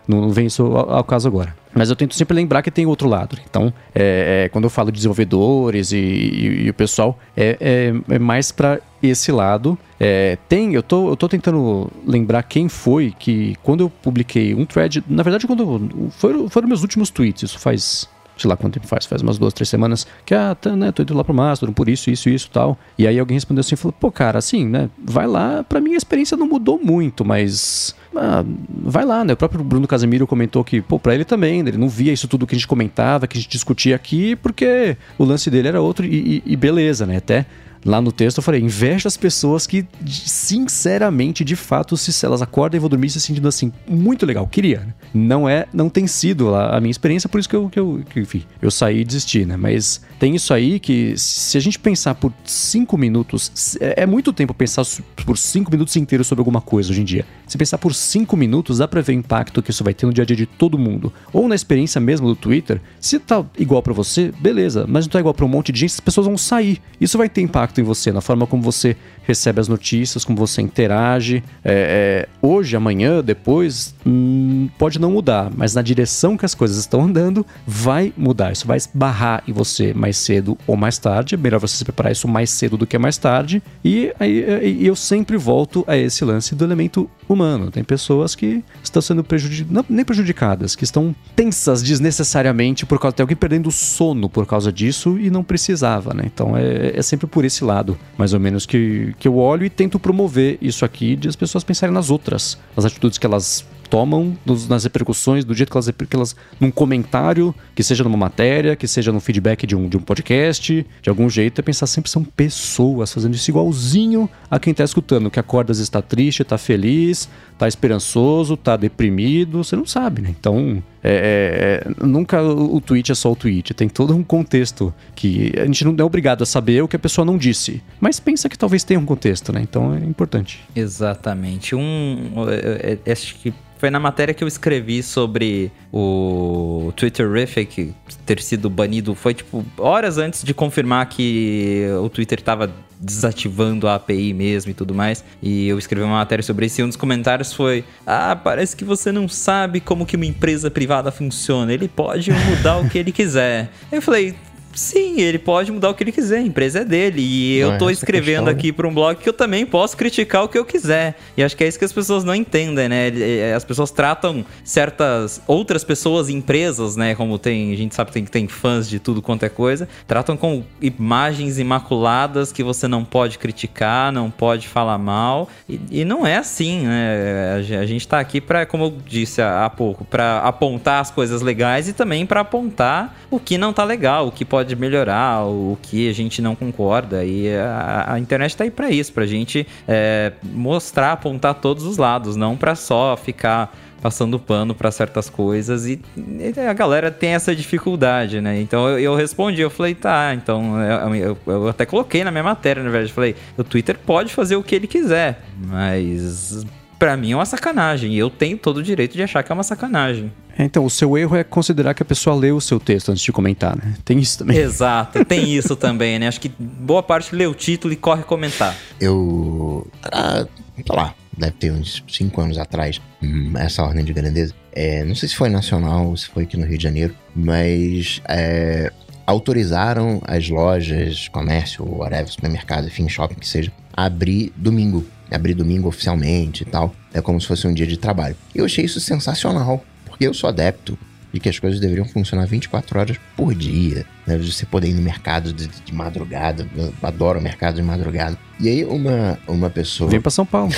Não vem isso ao, ao caso agora. Mas eu tento sempre lembrar que tem outro lado. Então, é, é, quando eu falo de desenvolvedores e, e, e o pessoal, é, é, é mais para esse lado. É, tem, eu tô, eu tô tentando lembrar quem foi que, quando eu publiquei um thread, na verdade, quando foram, foram meus últimos tweets, isso faz sei lá quanto tempo faz, faz umas duas, três semanas, que, ah, tá, né, tô indo lá pro Mastodon, por isso, isso, isso tal. E aí alguém respondeu assim, falou, pô, cara, assim, né, vai lá, pra mim a experiência não mudou muito, mas ah, vai lá, né? O próprio Bruno Casemiro comentou que, pô, pra ele também, né, ele não via isso tudo que a gente comentava, que a gente discutia aqui, porque o lance dele era outro e, e, e beleza, né? Até Lá no texto eu falei, inveja as pessoas que, sinceramente, de fato, se elas acordam e vão dormir se sentindo assim, muito legal, queria. Né? Não é, não tem sido a, minha experiência, por isso que eu, que eu, que, enfim, eu saí e desisti, né? Mas tem isso aí que, se a gente pensar por cinco minutos, é, é muito tempo pensar por cinco minutos inteiros sobre alguma coisa hoje em dia. Se pensar por cinco minutos, dá pra ver o impacto que isso vai ter no dia a dia de todo mundo. Ou na experiência mesmo do Twitter, se tá igual para você, beleza, mas não tá igual pra um monte de gente, as pessoas vão sair. Isso vai ter impacto impacto em você, na forma como você recebe as notícias, como você interage. É, é, hoje, amanhã, depois, hum, pode não mudar, mas na direção que as coisas estão andando, vai mudar. Isso vai esbarrar em você mais cedo ou mais tarde. É melhor você se preparar isso mais cedo do que mais tarde. E aí eu sempre volto a esse lance do elemento humano. Tem pessoas que estão sendo prejudicadas, nem prejudicadas, que estão tensas desnecessariamente por causa de alguém perdendo sono por causa disso e não precisava, né? Então é, é sempre por esse lado, mais ou menos, que, que eu olho e tento promover isso aqui de as pessoas pensarem nas outras, nas atitudes que elas tomam nas repercussões do jeito que elas, que elas. num comentário, que seja numa matéria, que seja no feedback de um, de um podcast, de algum jeito, é pensar sempre são pessoas fazendo isso igualzinho a quem está escutando, que acorda está triste, está feliz, está esperançoso, está deprimido, você não sabe, né? Então, é, é, nunca o tweet é só o tweet, tem todo um contexto que a gente não é obrigado a saber o que a pessoa não disse, mas pensa que talvez tenha um contexto, né? Então é importante. Exatamente. Um, é, é, acho que foi na matéria que eu escrevi sobre o Twitterific ter sido banido. Foi tipo horas antes de confirmar que o Twitter estava desativando a API mesmo e tudo mais. E eu escrevi uma matéria sobre isso e um dos comentários foi: Ah, parece que você não sabe como que uma empresa privada funciona. Ele pode mudar o que ele quiser. Eu falei, Sim, ele pode mudar o que ele quiser, a empresa é dele. E eu tô escrevendo questão, aqui para um blog que eu também posso criticar o que eu quiser. E acho que é isso que as pessoas não entendem, né? É, as pessoas tratam certas outras pessoas, empresas, né? Como tem, a gente sabe que tem, tem fãs de tudo quanto é coisa, tratam com imagens imaculadas que você não pode criticar, não pode falar mal. E, e não é assim, né? A gente tá aqui para, como eu disse há pouco, para apontar as coisas legais e também para apontar o que não tá legal, o que pode pode melhorar, o que a gente não concorda. E a, a internet tá aí para isso, pra gente é, mostrar, apontar todos os lados, não para só ficar passando pano para certas coisas e, e, a galera tem essa dificuldade, né? Então eu, eu respondi, eu falei, tá, então eu, eu, eu, até coloquei na minha matéria, na verdade, falei, o Twitter pode fazer o que ele quiser, mas para mim é uma sacanagem e eu tenho todo o direito de achar que é uma sacanagem. É, então, o seu erro é considerar que a pessoa leu o seu texto antes de comentar, né? Tem isso também. Exato, tem isso também, né? Acho que boa parte lê o título e corre comentar. Eu. Ah, sei lá, deve ter uns 5 anos atrás, hum, essa ordem de grandeza. É, não sei se foi nacional ou se foi aqui no Rio de Janeiro, mas é, autorizaram as lojas, comércio, whatever, supermercado, enfim, shopping que seja, a abrir domingo. Abrir domingo oficialmente e tal. É como se fosse um dia de trabalho. Eu achei isso sensacional, eu sou adepto de que as coisas deveriam funcionar 24 horas por dia, né? De você poder ir no mercado de, de madrugada, eu adoro o mercado de madrugada. E aí uma, uma pessoa... Vem pra São Paulo.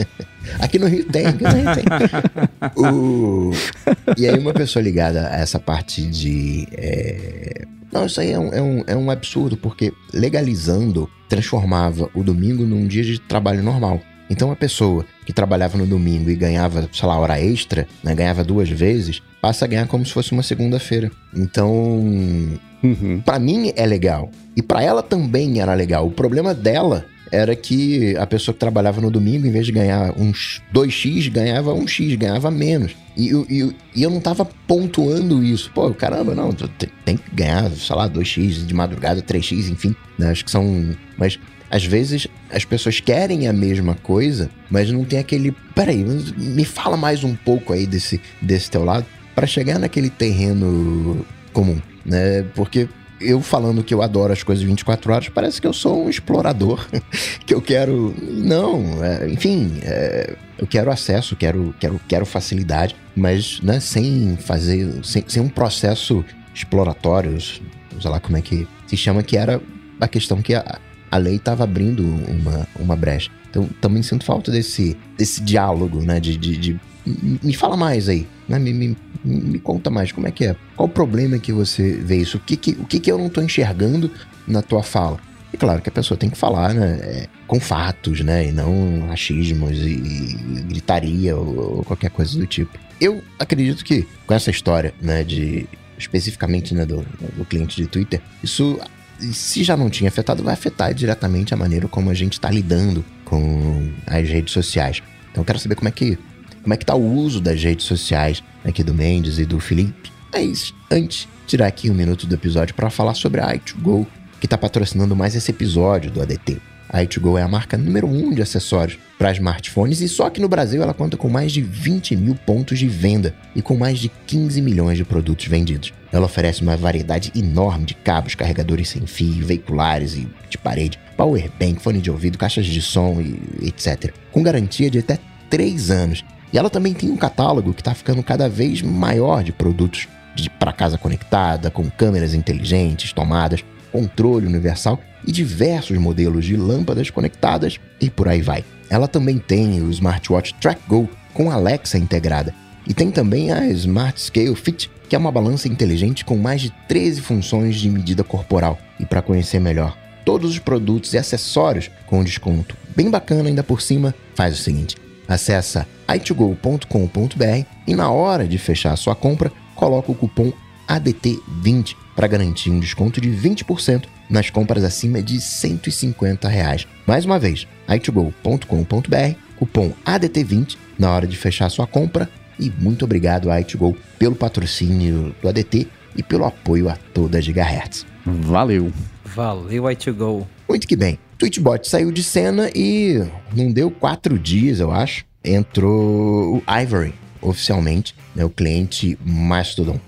aqui no Rio tem, aqui no Rio tem. o... E aí uma pessoa ligada a essa parte de... É... Não, isso aí é um, é, um, é um absurdo, porque legalizando transformava o domingo num dia de trabalho normal. Então a pessoa que trabalhava no domingo e ganhava, sei lá, hora extra, né, ganhava duas vezes, passa a ganhar como se fosse uma segunda-feira. Então, uhum. para mim é legal. E para ela também era legal. O problema dela era que a pessoa que trabalhava no domingo, em vez de ganhar uns 2x, ganhava 1x, ganhava menos. E, e, e, eu não tava pontuando isso. Pô, caramba, não, tem que ganhar, sei lá, 2x de madrugada, 3x, enfim. Né? Acho que são. Mas às vezes as pessoas querem a mesma coisa, mas não tem aquele. Peraí, me fala mais um pouco aí desse, desse teu lado para chegar naquele terreno comum, né? Porque eu falando que eu adoro as coisas 24 horas, parece que eu sou um explorador, que eu quero. Não, é, enfim, é, eu quero acesso, quero, quero, quero facilidade, mas né, sem fazer. Sem, sem um processo exploratório, sei lá como é que se chama, que era a questão que a, a lei estava abrindo uma, uma brecha. Então também sinto falta desse, desse diálogo, né? De, de, de me fala mais aí, né? Me, me, me, conta mais, como é que é? Qual o problema que você vê isso? O que, que, o que, que eu não estou enxergando na tua fala? E claro que a pessoa tem que falar, né? É, com fatos, né? E não achismos e, e gritaria ou, ou, qualquer coisa do tipo. Eu acredito que com essa história, né? De especificamente né, do, do cliente de Twitter, isso se já não tinha afetado, vai afetar diretamente a maneira como a gente está lidando com as redes sociais. Então eu quero saber como é que como é que tá o uso das redes sociais aqui do Mendes e do Felipe. Mas antes, tirar aqui um minuto do episódio para falar sobre a i2Go, que está patrocinando mais esse episódio do ADT. A i2Go é a marca número 1 um de acessórios para smartphones e só que no Brasil ela conta com mais de 20 mil pontos de venda e com mais de 15 milhões de produtos vendidos. Ela oferece uma variedade enorme de cabos, carregadores sem fio, veiculares e de parede, power bank, fone de ouvido, caixas de som e etc. Com garantia de até 3 anos e ela também tem um catálogo que está ficando cada vez maior de produtos para casa conectada, com câmeras inteligentes, tomadas, controle universal e diversos modelos de lâmpadas conectadas e por aí vai. Ela também tem o smartwatch Track Go com Alexa integrada e tem também a Smart Scale Fit, que é uma balança inteligente com mais de 13 funções de medida corporal. E para conhecer melhor todos os produtos e acessórios com desconto bem bacana ainda por cima, faz o seguinte: Acesse itgo.com.br e na hora de fechar a sua compra, coloca o cupom ADT20 para garantir um desconto de 20% nas compras acima de 150 reais. Mais uma vez, itgo.com.br, cupom ADT20 na hora de fechar a sua compra e muito obrigado a Itgo pelo patrocínio do ADT e pelo apoio a toda a Gigahertz. Valeu! Valeu, Itgo! Muito que bem. Tweetbot saiu de cena e não deu quatro dias, eu acho, entrou o Ivory oficialmente, né, o cliente Mastodon.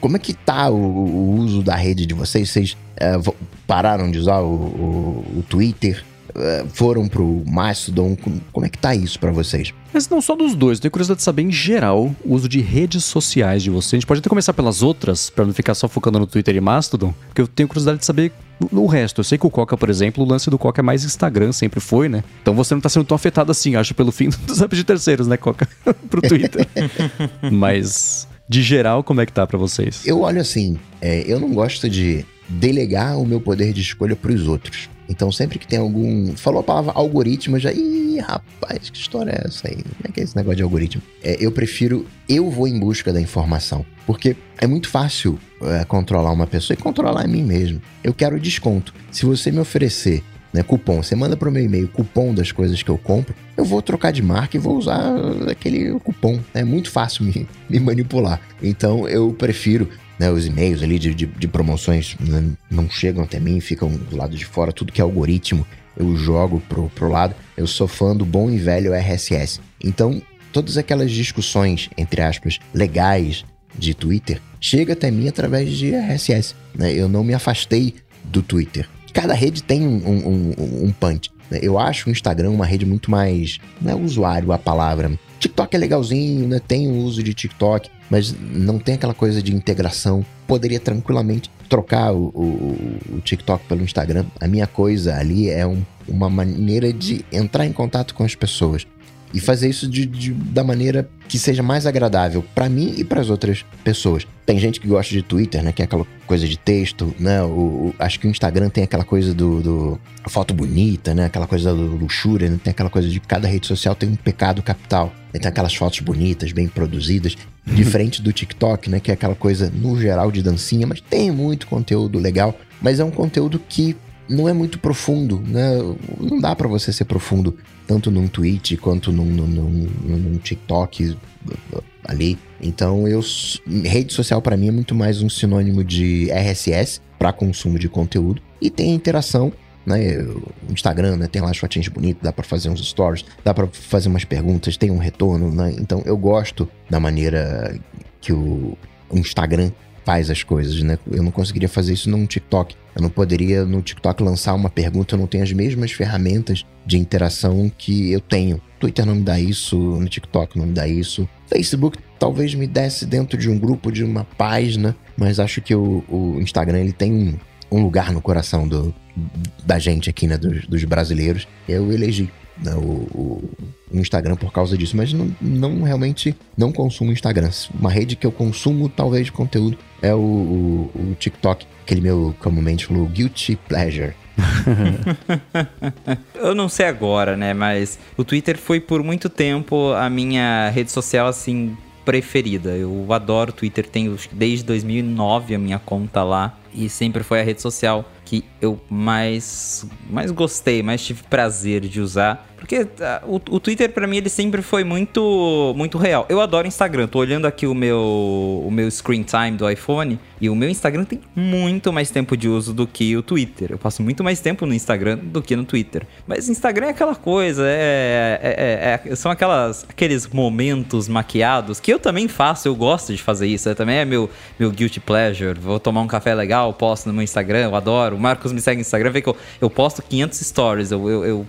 Como é que tá o, o uso da rede de vocês? Vocês é, pararam de usar o, o, o Twitter? É, foram pro Mastodon? Como é que tá isso para vocês? Mas não só dos dois, eu tenho curiosidade de saber em geral o uso de redes sociais de vocês. A gente pode até começar pelas outras, para não ficar só focando no Twitter e Mastodon, porque eu tenho curiosidade de saber o resto. Eu sei que o Coca, por exemplo, o lance do Coca é mais Instagram, sempre foi, né? Então você não tá sendo tão afetado assim, acho, pelo fim dos apps de terceiros, né, Coca? Pro Twitter. Mas de geral, como é que tá para vocês? Eu olho assim, é, eu não gosto de delegar o meu poder de escolha para os outros. Então, sempre que tem algum. Falou a palavra algoritmo, já. Ih, rapaz, que história é essa aí? Como é que é esse negócio de algoritmo? É, eu prefiro. Eu vou em busca da informação. Porque é muito fácil é, controlar uma pessoa e controlar a mim mesmo. Eu quero desconto. Se você me oferecer né, cupom, você manda para o meu e-mail cupom das coisas que eu compro, eu vou trocar de marca e vou usar aquele cupom. É muito fácil me, me manipular. Então eu prefiro né, os e-mails ali de, de, de promoções né, não chegam até mim, ficam do lado de fora, tudo que é algoritmo eu jogo pro, pro lado. Eu sou fã do bom e velho RSS. Então, todas aquelas discussões, entre aspas, legais de Twitter, chega até mim através de RSS. Né? Eu não me afastei do Twitter. Cada rede tem um, um, um, um punch. Né? Eu acho o Instagram uma rede muito mais. Não é usuário a palavra. TikTok é legalzinho, né? Tem o uso de TikTok mas não tem aquela coisa de integração. Poderia tranquilamente trocar o, o, o TikTok pelo Instagram. A minha coisa ali é um, uma maneira de entrar em contato com as pessoas e fazer isso de, de, da maneira que seja mais agradável para mim e para as outras pessoas. Tem gente que gosta de Twitter, né? Que é aquela coisa de texto, né? O, o acho que o Instagram tem aquela coisa do, do foto bonita, né? Aquela coisa do luxúria, né? Tem aquela coisa de cada rede social tem um pecado capital. Tem aquelas fotos bonitas, bem produzidas, diferente do TikTok, né? Que é aquela coisa no geral de dancinha, mas tem muito conteúdo legal. Mas é um conteúdo que não é muito profundo, né? Não dá para você ser profundo tanto num tweet quanto num, num, num, num TikTok ali. Então, eu rede social para mim é muito mais um sinônimo de RSS para consumo de conteúdo e tem interação né? O Instagram, né? Tem lá as fotinhas bonitas, dá para fazer uns stories, dá para fazer umas perguntas, tem um retorno, né? Então eu gosto da maneira que o Instagram faz as coisas, né? Eu não conseguiria fazer isso num TikTok. Eu não poderia no TikTok lançar uma pergunta, eu não tenho as mesmas ferramentas de interação que eu tenho. Twitter não me dá isso, no TikTok não me dá isso. Facebook talvez me desse dentro de um grupo, de uma página, mas acho que o, o Instagram ele tem um lugar no coração do, da gente aqui, né? Dos, dos brasileiros. Eu elegi né, o, o, Instagram por causa disso, mas não, não, realmente não consumo Instagram. Uma rede que eu consumo talvez de conteúdo é o, o, o TikTok, aquele meu comumente falou guilty pleasure. eu não sei agora, né, mas o Twitter foi por muito tempo a minha rede social assim preferida. Eu adoro Twitter, tenho desde 2009 a minha conta lá e sempre foi a rede social que eu mais mais gostei, mais tive prazer de usar porque uh, o, o, Twitter para mim ele sempre foi muito muito real. Eu adoro Instagram. Tô olhando aqui o meu o meu screen time do iPhone e o meu Instagram tem muito mais tempo de uso do que o Twitter. Eu passo muito mais tempo no Instagram do que no Twitter. Mas Instagram é aquela coisa, é, é, é, é são aquelas aqueles momentos maquiados que eu também faço. Eu gosto de fazer isso. É, também é meu meu guilty pleasure. Vou tomar um café legal, posto no meu Instagram. Eu adoro. O Marcos me segue no Instagram, vê que eu, eu posto 500 stories. Eu, eu, eu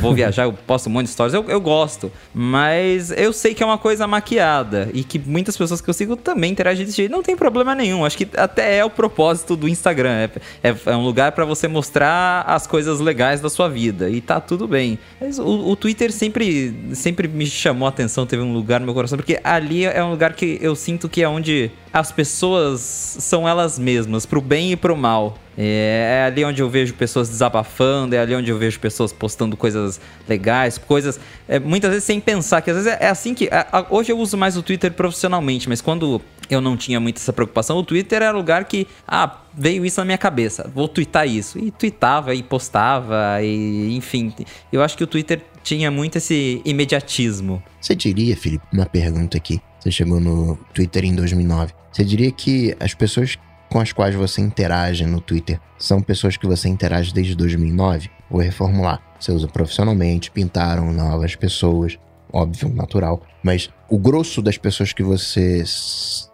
vou viajar, eu posto um monte de stories, eu, eu gosto. Mas eu sei que é uma coisa maquiada e que muitas pessoas que eu sigo também interagem desse jeito. Não tem problema nenhum. Acho que até é o propósito do Instagram. É, é, é um lugar para você mostrar as coisas legais da sua vida e tá tudo bem. Mas o, o Twitter sempre, sempre me chamou a atenção, teve um lugar no meu coração, porque ali é um lugar que eu sinto que é onde as pessoas são elas mesmas, pro bem e pro mal. É, é, ali onde eu vejo pessoas desabafando, é ali onde eu vejo pessoas postando coisas legais, coisas. É, muitas vezes sem pensar, que às vezes é, é assim que. A, hoje eu uso mais o Twitter profissionalmente, mas quando eu não tinha muito essa preocupação, o Twitter era lugar que. Ah, veio isso na minha cabeça, vou twittar isso. E tweetava e postava, e enfim. Eu acho que o Twitter tinha muito esse imediatismo. Você diria, Felipe, uma pergunta aqui. Você chegou no Twitter em 2009. Você diria que as pessoas com as quais você interage no Twitter são pessoas que você interage desde 2009? Vou reformular. Você usa profissionalmente, pintaram novas pessoas, óbvio, natural. Mas o grosso das pessoas que você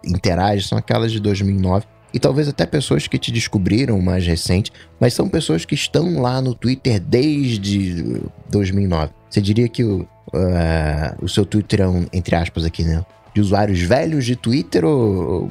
interage são aquelas de 2009 e talvez até pessoas que te descobriram mais recente, mas são pessoas que estão lá no Twitter desde 2009. Você diria que o, uh, o seu Twitter é um, entre aspas aqui, né? De usuários velhos de Twitter ou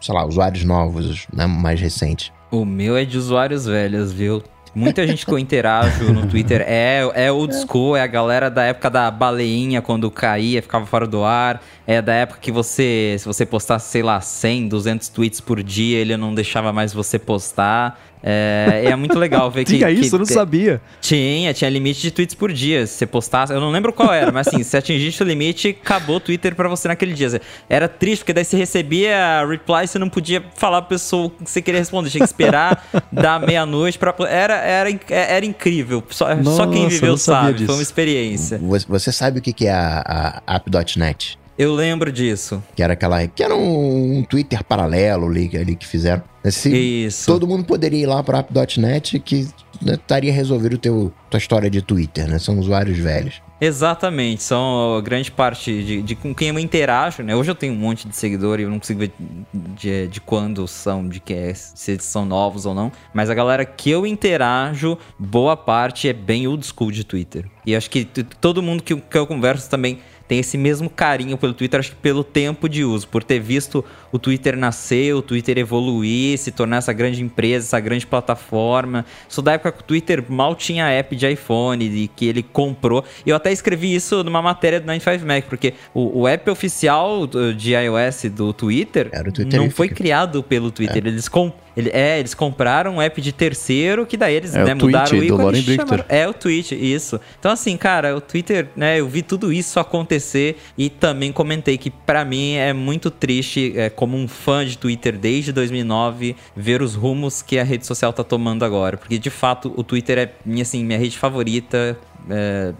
sei lá, usuários novos, né, mais recentes? O meu é de usuários velhos, viu? Muita gente que eu interajo no Twitter é, é old school, é a galera da época da baleinha, quando caía, ficava fora do ar. É da época que você, se você postasse, sei lá, 100, 200 tweets por dia, ele não deixava mais você postar. É, é muito legal ver que. Tinha isso, que eu não sabia. Tinha, tinha limite de tweets por dia. Se você postasse, eu não lembro qual era, mas assim, se atingisse o limite, acabou o Twitter pra você naquele dia. Era triste, porque daí você recebia reply, você não podia falar pra pessoa que você queria responder. Tinha que esperar da meia-noite pra. Era, era, era incrível. Só, Nossa, só quem viveu sabe. disso. Foi uma experiência. Você, sabe o que que é a, a app.net? Eu lembro disso. Que era aquela. Que era um, um Twitter paralelo ali, ali que fizeram. Se Isso. Todo mundo poderia ir lá para app.net que né, estaria resolvido o teu tua história de Twitter, né? São usuários velhos. Exatamente, são grande parte de, de com quem eu interajo, né? Hoje eu tenho um monte de seguidor e eu não consigo ver de, de quando são, de que é, se eles são novos ou não. Mas a galera que eu interajo, boa parte é bem old school de Twitter. E acho que todo mundo que, que eu converso também tem esse mesmo carinho pelo Twitter, acho que pelo tempo de uso, por ter visto o Twitter nascer, o Twitter evoluir, se tornar essa grande empresa, essa grande plataforma. Sou da época que o Twitter mal tinha app de iPhone, e que ele comprou. Eu até escrevi isso numa matéria do 95Mac, porque o, o app oficial de iOS do Twitter, Twitter não foi criado pelo Twitter. É. Eles compraram ele, é, eles compraram um app de terceiro, que daí eles é né, o mudaram o ícone. Do chamaram, é o tweet, isso. Então, assim, cara, o Twitter, né, eu vi tudo isso acontecer e também comentei que para mim é muito triste, é, como um fã de Twitter desde 2009, ver os rumos que a rede social tá tomando agora. Porque, de fato, o Twitter é minha, assim, minha rede favorita. É,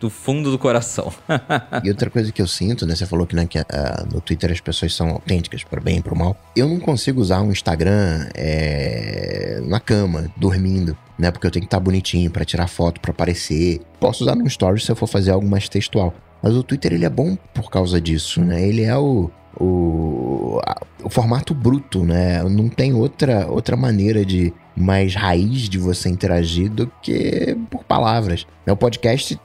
do fundo do coração. e outra coisa que eu sinto, né? Você falou que, né, que uh, no Twitter as pessoas são autênticas, para bem e para mal. Eu não consigo usar um Instagram é, na cama, dormindo, né? Porque eu tenho que estar tá bonitinho para tirar foto, para aparecer. Posso usar no Stories se eu for fazer algo mais textual. Mas o Twitter ele é bom por causa disso, né? Ele é o, o, o formato bruto, né? Não tem outra, outra maneira de, mais raiz de você interagir do que por palavras. O podcast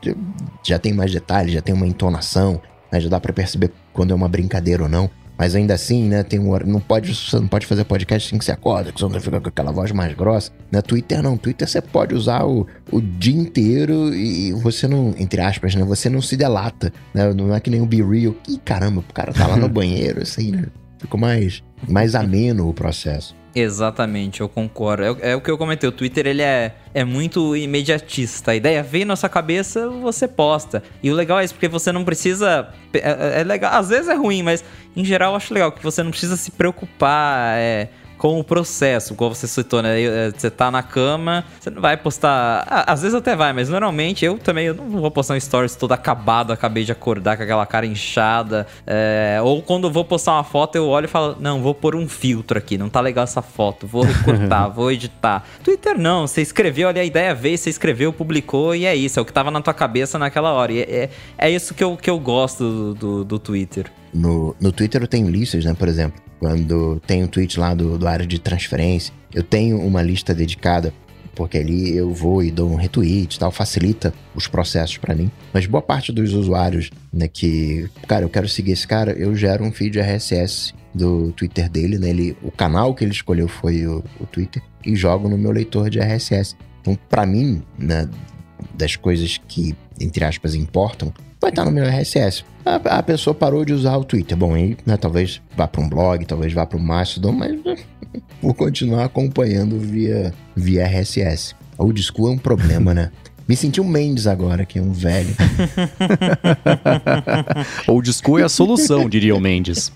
já tem mais detalhes, já tem uma entonação, né? já dá para perceber quando é uma brincadeira ou não. Mas ainda assim, né, tem um, não pode, você não pode fazer podcast sem que você acorda, que você não fica com aquela voz mais grossa. Na Twitter não, Twitter você pode usar o, o dia inteiro e você não, entre aspas, né, você não se delata, né, não é que nem o Be Real. Ih, caramba, o cara tá lá no banheiro, assim, né, ficou mais, mais ameno o processo. Exatamente, eu concordo. É, é, o que eu comentei, o Twitter ele é, é muito imediatista. A ideia vem na sua cabeça, você posta. E o legal é isso, porque você não precisa. É, é legal, às vezes é ruim, mas em geral eu acho legal que você não precisa se preocupar. É, com o processo, como você citou, né? Eh, você tá na cama, você não vai postar. Às vezes até vai, mas normalmente eu também eu não vou postar um stories todo acabado, acabei de acordar com aquela cara inchada. É... ou quando eu vou postar uma foto, eu olho e falo, não, vou pôr um filtro aqui, não tá legal essa foto, vou recortar, vou editar. Twitter não, você escreveu ali, a ideia veio, você escreveu, publicou e é isso, é o que tava na tua cabeça naquela hora. E é, é, é isso que eu, que eu gosto do, do, do Twitter. No, no Twitter eu tenho listas, né? Por exemplo, quando tem um tweet lá do, do área de transferência, eu tenho uma lista dedicada, porque ali eu vou e dou um retweet e tal, facilita os processos para mim. Mas boa parte dos usuários, né, que, cara, eu quero seguir esse cara, eu gero um feed RSS do Twitter dele, né? Ele, o canal que ele escolheu foi o, o Twitter, e jogo no meu leitor de RSS. Então, para mim, né, das coisas que, entre aspas, importam, vai estar no meu RSS. A, a pessoa parou de usar o Twitter. Bom, aí né, talvez vá para um blog, talvez vá para um Mastodon, mas vou continuar acompanhando via, via RSS. Old school é um problema, né? Me senti um Mendes agora, que é um velho. Old school é a solução, diria o Mendes.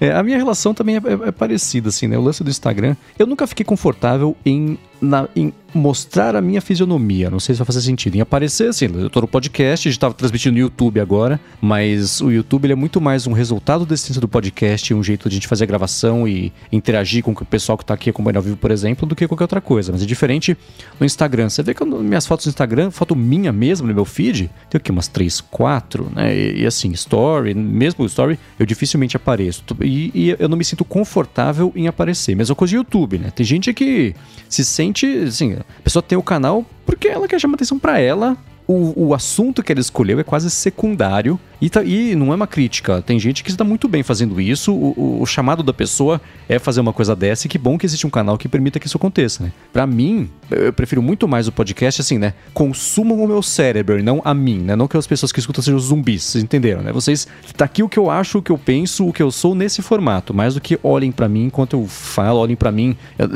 é, a minha relação também é, é, é, parecida, assim, né? O lance do Instagram. Eu nunca fiquei confortável em, na, em mostrar a minha fisionomia. Não sei se vai fazer sentido. Em aparecer, assim, eu tô no podcast, a gente tava transmitindo no YouTube agora, mas o YouTube é muito mais um resultado essência do podcast, um jeito de a gente fazer a gravação e interagir com o pessoal que tá aqui acompanhando ao vivo, por exemplo, do que qualquer outra coisa. Mas é diferente no Instagram. Você vê que minhas fotos no Instagram, foto minha mesmo no meu feed, tem aqui umas 3, 4, né? E, e assim, story, mesmo story, eu dificilmente apareço. E, e, eu não me sinto confortável em aparecer. Mesma coisa no YouTube, né? Tem gente que se sente, assim, a pessoa tem o canal porque ela quer chamar atenção para ela o, o assunto que ele escolheu é quase secundário e, tá, e não é uma crítica. Tem gente que está muito bem fazendo isso. O, o, o, chamado da pessoa é fazer uma coisa dessa e que bom que existe um canal que permita que isso aconteça, né? Pra mim, eu prefiro muito mais o podcast assim, né? Consumam o meu cérebro e não a mim, né? Não que as pessoas que escutam sejam zumbis, vocês entenderam, né? Vocês. Tá aqui o que eu acho, o que eu penso, o que eu sou nesse formato. Mais do que olhem para mim enquanto eu falo, olhem para mim. Eu,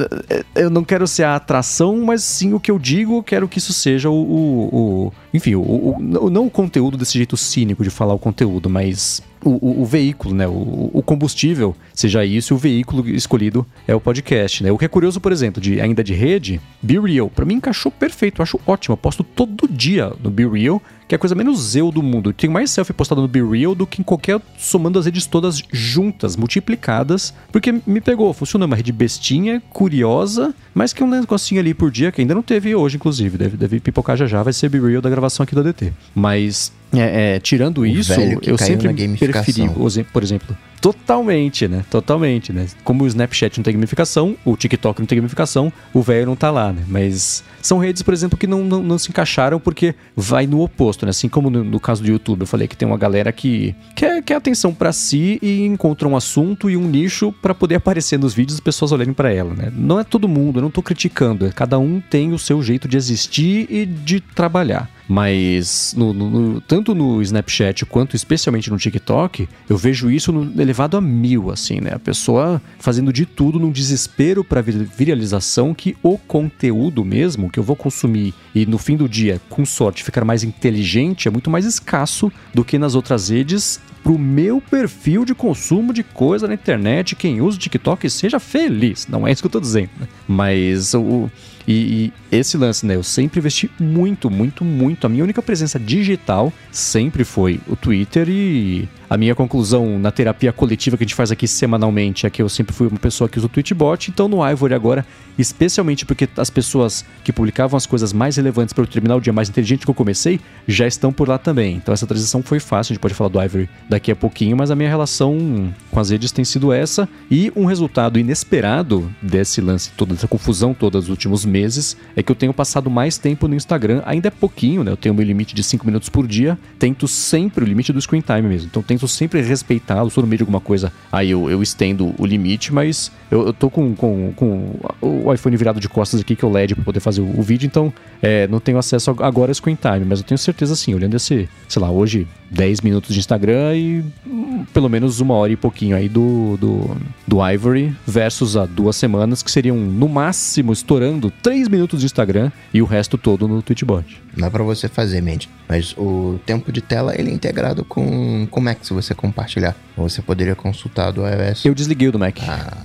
eu, não quero ser a atração, mas sim o que eu digo, quero que isso seja o, o enfim, o, o, não o conteúdo desse jeito cínico de falar o conteúdo, mas o, o, veículo, né? O, o, combustível, seja isso, o veículo escolhido é o podcast, né? O que é curioso, por exemplo, de, ainda de rede, Be Real, pra mim encaixou perfeito, eu acho ótimo. Eu posto todo dia no Be Real, que é a coisa menos eu do mundo. Tem mais selfie postado no Be Real do que em qualquer, somando as redes todas juntas, multiplicadas, porque me pegou, funcionou, uma rede bestinha, curiosa, mas que é um negocinho ali por dia, que ainda não teve hoje, inclusive, deve, deve pipocar já já, vai ser Be Real da gravação aqui do ADT. Mas é, é, tirando o isso, eu sempre preferi, por exemplo, totalmente, né? Totalmente, né? Como o Snapchat não tem gamificação, o TikTok não tem gamificação, o velho não tá lá, né? Mas são redes, por exemplo, que não, não, não se encaixaram porque vai no oposto, né? Assim como no, no, caso do YouTube, eu falei que tem uma galera que quer, quer atenção para si e encontra um assunto e um nicho para poder aparecer nos vídeos e as pessoas olharem para ela, né? Não é todo mundo, eu não tô criticando, cada um tem o seu jeito de existir e de trabalhar. Mas no, no, tanto no Snapchat quanto especialmente no TikTok, eu vejo isso no, elevado a mil, assim, né? A pessoa fazendo de tudo num desespero para viralização que o conteúdo mesmo que eu vou consumir e no fim do dia, com sorte, ficar mais inteligente é muito mais escasso do que nas outras redes pro meu perfil de consumo de coisa na internet. Quem usa o TikTok seja feliz. Não é isso que eu tô dizendo, né? Mas o e, e, esse lance, né? Eu sempre investi muito, muito, muito. A minha única presença digital sempre foi o Twitter e a minha conclusão na terapia coletiva que a gente faz aqui semanalmente é que eu sempre fui uma pessoa que usa o Tweetbot, então no Ivory agora, especialmente porque as pessoas que publicavam as coisas mais relevantes para eu terminar o dia mais inteligente que eu comecei, já estão por lá também. Então essa transição foi fácil, a gente pode falar do Ivory daqui a pouquinho, mas a minha relação com as redes tem sido essa e um resultado inesperado desse lance toda, dessa confusão toda dos últimos meses, é que eu tenho passado mais tempo no Instagram, ainda é pouquinho, né? Eu tenho meu limite de 5 minutos por dia, tento sempre o limite do screen time mesmo. Então tento sempre respeitá-lo, se eu no meio de alguma coisa, aí eu, eu estendo o limite, mas eu, eu tô com, com, com o iPhone virado de costas aqui, que é o LED, para poder fazer o, o vídeo, então é, não tenho acesso agora ao screen time, mas eu tenho certeza sim, olhando esse, sei lá, hoje 10 minutos de Instagram e hum, pelo menos uma hora e pouquinho aí do, do, do Ivory versus a duas semanas, que seriam no máximo estourando 3 minutos de Instagram e o resto todo no Twitchbot. Dá para você fazer, Mendes, mas o tempo de tela ele é integrado com o Mac se você compartilhar. Você poderia consultar do iOS. Eu desliguei o do Mac. Ah,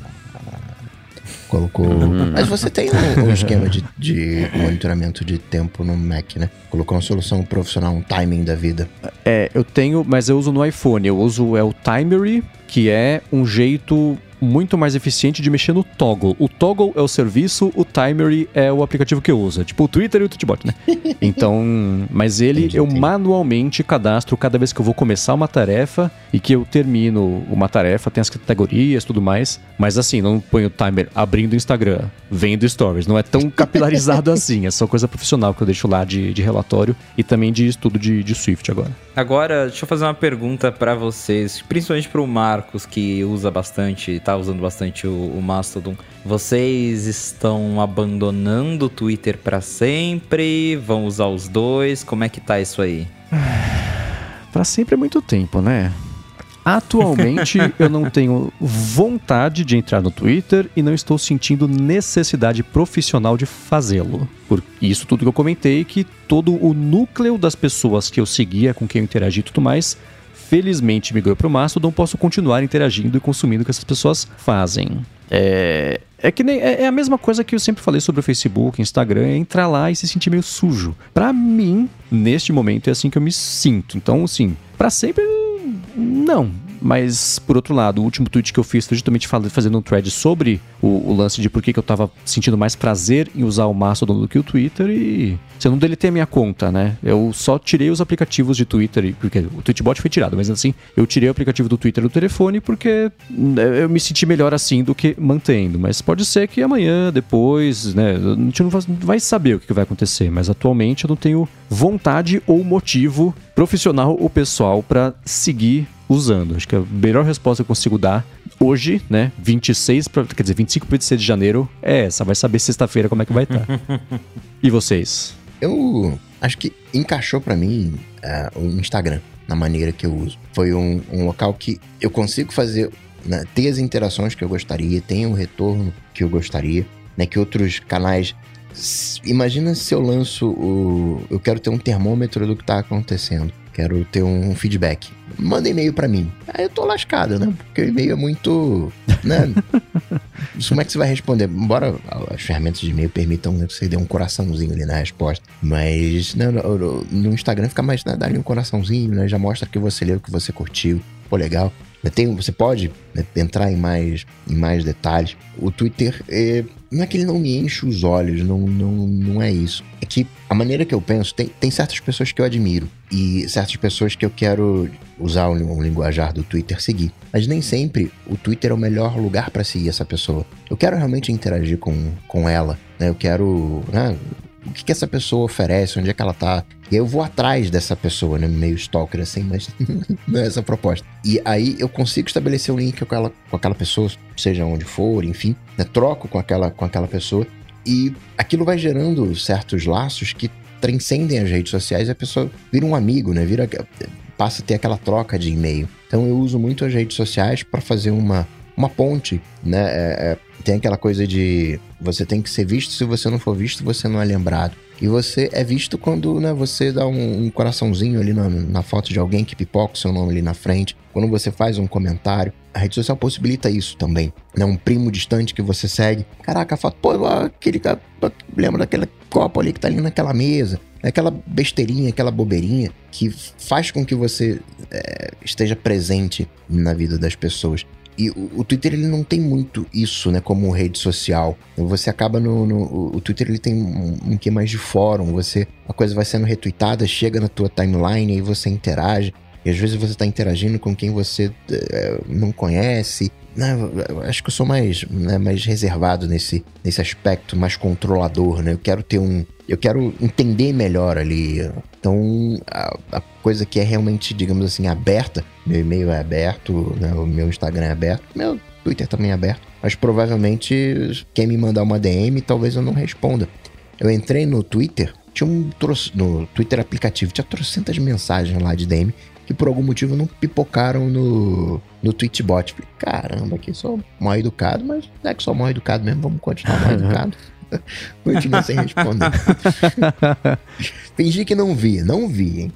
colocou. Uhum. Mas você tem um, um esquema de, de, monitoramento de tempo no Mac, né? Colocou uma solução profissional, um timing da vida. É, eu tenho, mas eu uso no iPhone. Eu uso é o Timery, que é um jeito muito mais eficiente de mexer no Toggle. O Toggle é o serviço, o Timery é o aplicativo que eu uso. É tipo o Twitter e o Tweetbot, né? Então, mas ele entendi, eu entendi. manualmente cadastro cada vez que eu vou começar uma tarefa e que eu termino uma tarefa, tem as categorias tudo mais. Mas assim, não ponho o timer abrindo o Instagram, vendo stories. Não é tão capilarizado assim. É só coisa profissional que eu deixo lá de, de relatório e também de estudo de, de Swift agora. Agora, deixa eu fazer uma pergunta para vocês, principalmente pro Marcos, que usa bastante, tá usando bastante o, o Mastodon. Vocês estão abandonando o Twitter para sempre? Vão usar os dois? Como é que tá isso aí? para sempre é muito tempo, né? Atualmente eu não tenho vontade de entrar no Twitter e não estou sentindo necessidade profissional de fazê-lo. Por isso tudo que eu comentei que todo o núcleo das pessoas que eu seguia, com quem eu interagi e tudo mais, felizmente migrou para o Mastodon, posso continuar interagindo e consumindo o que essas pessoas fazem. É, é que nem, é, é, a mesma coisa que eu sempre falei sobre o Facebook, Instagram, é entrar lá e se sentir meio sujo. Para mim, neste momento é assim que eu me sinto. Então, assim, para sempre não. Mas, por outro lado, o último tweet que eu fiz foi justamente fazendo um thread sobre o, o lance de por que, eu tava sentindo mais prazer em usar o Mastodon do que o Twitter e. Se eu não deletei a minha conta, né? Eu só tirei os aplicativos de Twitter, porque o Tweetbot foi tirado, mas assim, eu tirei o aplicativo do Twitter do telefone porque né, eu me senti melhor assim do que mantendo. Mas pode ser que amanhã, depois, né? A gente não vai saber o que vai acontecer, mas atualmente eu não tenho vontade ou motivo profissional ou pessoal para seguir usando. Acho que a melhor resposta que eu consigo dar hoje, né, 26, pra, quer dizer, 25 para 26 de janeiro, é essa. Vai saber sexta-feira como é que vai estar. e vocês? Eu acho que encaixou para mim uh, o Instagram, na maneira que eu uso. Foi um, um local que eu consigo fazer, né, ter as interações que eu gostaria, tem o retorno que eu gostaria, né, que outros canais Imagina se eu lanço o. Eu quero ter um termômetro do que tá acontecendo. Quero ter um feedback. Manda e-mail para mim. Aí eu tô lascado, né? Porque o e-mail é muito. Né? Como é que você vai responder? Embora as ferramentas de e-mail permitam né, que você dê um coraçãozinho ali na resposta. Mas né, no, Instagram fica mais, né, dá ali um coraçãozinho, né? Já mostra que você leu, que você curtiu. Pô, legal. Tem, você pode né, entrar em mais, em mais detalhes. O Twitter, é, não é que ele não me enche os olhos, não, não, não é isso. É que a maneira que eu penso, tem, tem certas pessoas que eu admiro e certas pessoas que eu quero usar o, o linguajar do Twitter seguir. Mas nem sempre o Twitter é o melhor lugar para seguir essa pessoa. Eu quero realmente interagir com, com ela, né? Eu quero. Né? O que, que essa pessoa oferece, onde é que ela tá. E aí eu vou atrás dessa pessoa, né? Meio stalker assim, mas não é essa proposta. E aí eu consigo estabelecer um link com aquela, com aquela pessoa, seja onde for, enfim, né? Troco com aquela, com aquela pessoa. E aquilo vai gerando certos laços que transcendem as redes sociais e a pessoa vira um amigo, né? Vira, passa a ter aquela troca de e-mail. Então eu uso muito as redes sociais para fazer uma, uma ponte, né? É, é, tem aquela coisa de você tem que ser visto, se você não for visto, você não é lembrado. E você é visto quando né, você dá um, um coraçãozinho ali na, na, foto de alguém que pipoca o seu nome ali na frente. Quando você faz um comentário. A rede social possibilita isso também. Né? Um primo distante que você segue. Caraca, a foto, pô, aquele cara, lembra daquele copo ali que tá ali naquela mesa. Aquela besteirinha, aquela bobeirinha que faz com que você é, esteja presente na vida das pessoas. E o, o, Twitter ele não tem muito isso, né, como rede social. Você acaba no, no o Twitter ele tem um, um que mais de fórum. Você a coisa vai sendo retweetada, chega na tua timeline e você interage. E às vezes você está interagindo com quem você é, não conhece. Né, acho que eu sou mais, né, mais reservado nesse, nesse aspecto, mais controlador, né? Eu quero ter um. Eu quero entender melhor ali. Então, a, a coisa que é realmente, digamos assim, aberta, meu e-mail é aberto, né, o meu Instagram é aberto, meu Twitter também é aberto, mas provavelmente quem me mandar uma DM, talvez eu não responda. Eu entrei no Twitter, tinha um no Twitter aplicativo, tinha trocentas mensagens lá de DM que por algum motivo não pipocaram no, no Tweetbot. Falei, caramba, aqui sou mal educado, mas não é que sou mal educado mesmo, vamos continuar mal educado. Continua sem responder. Fingi que não vi, não vi, hein?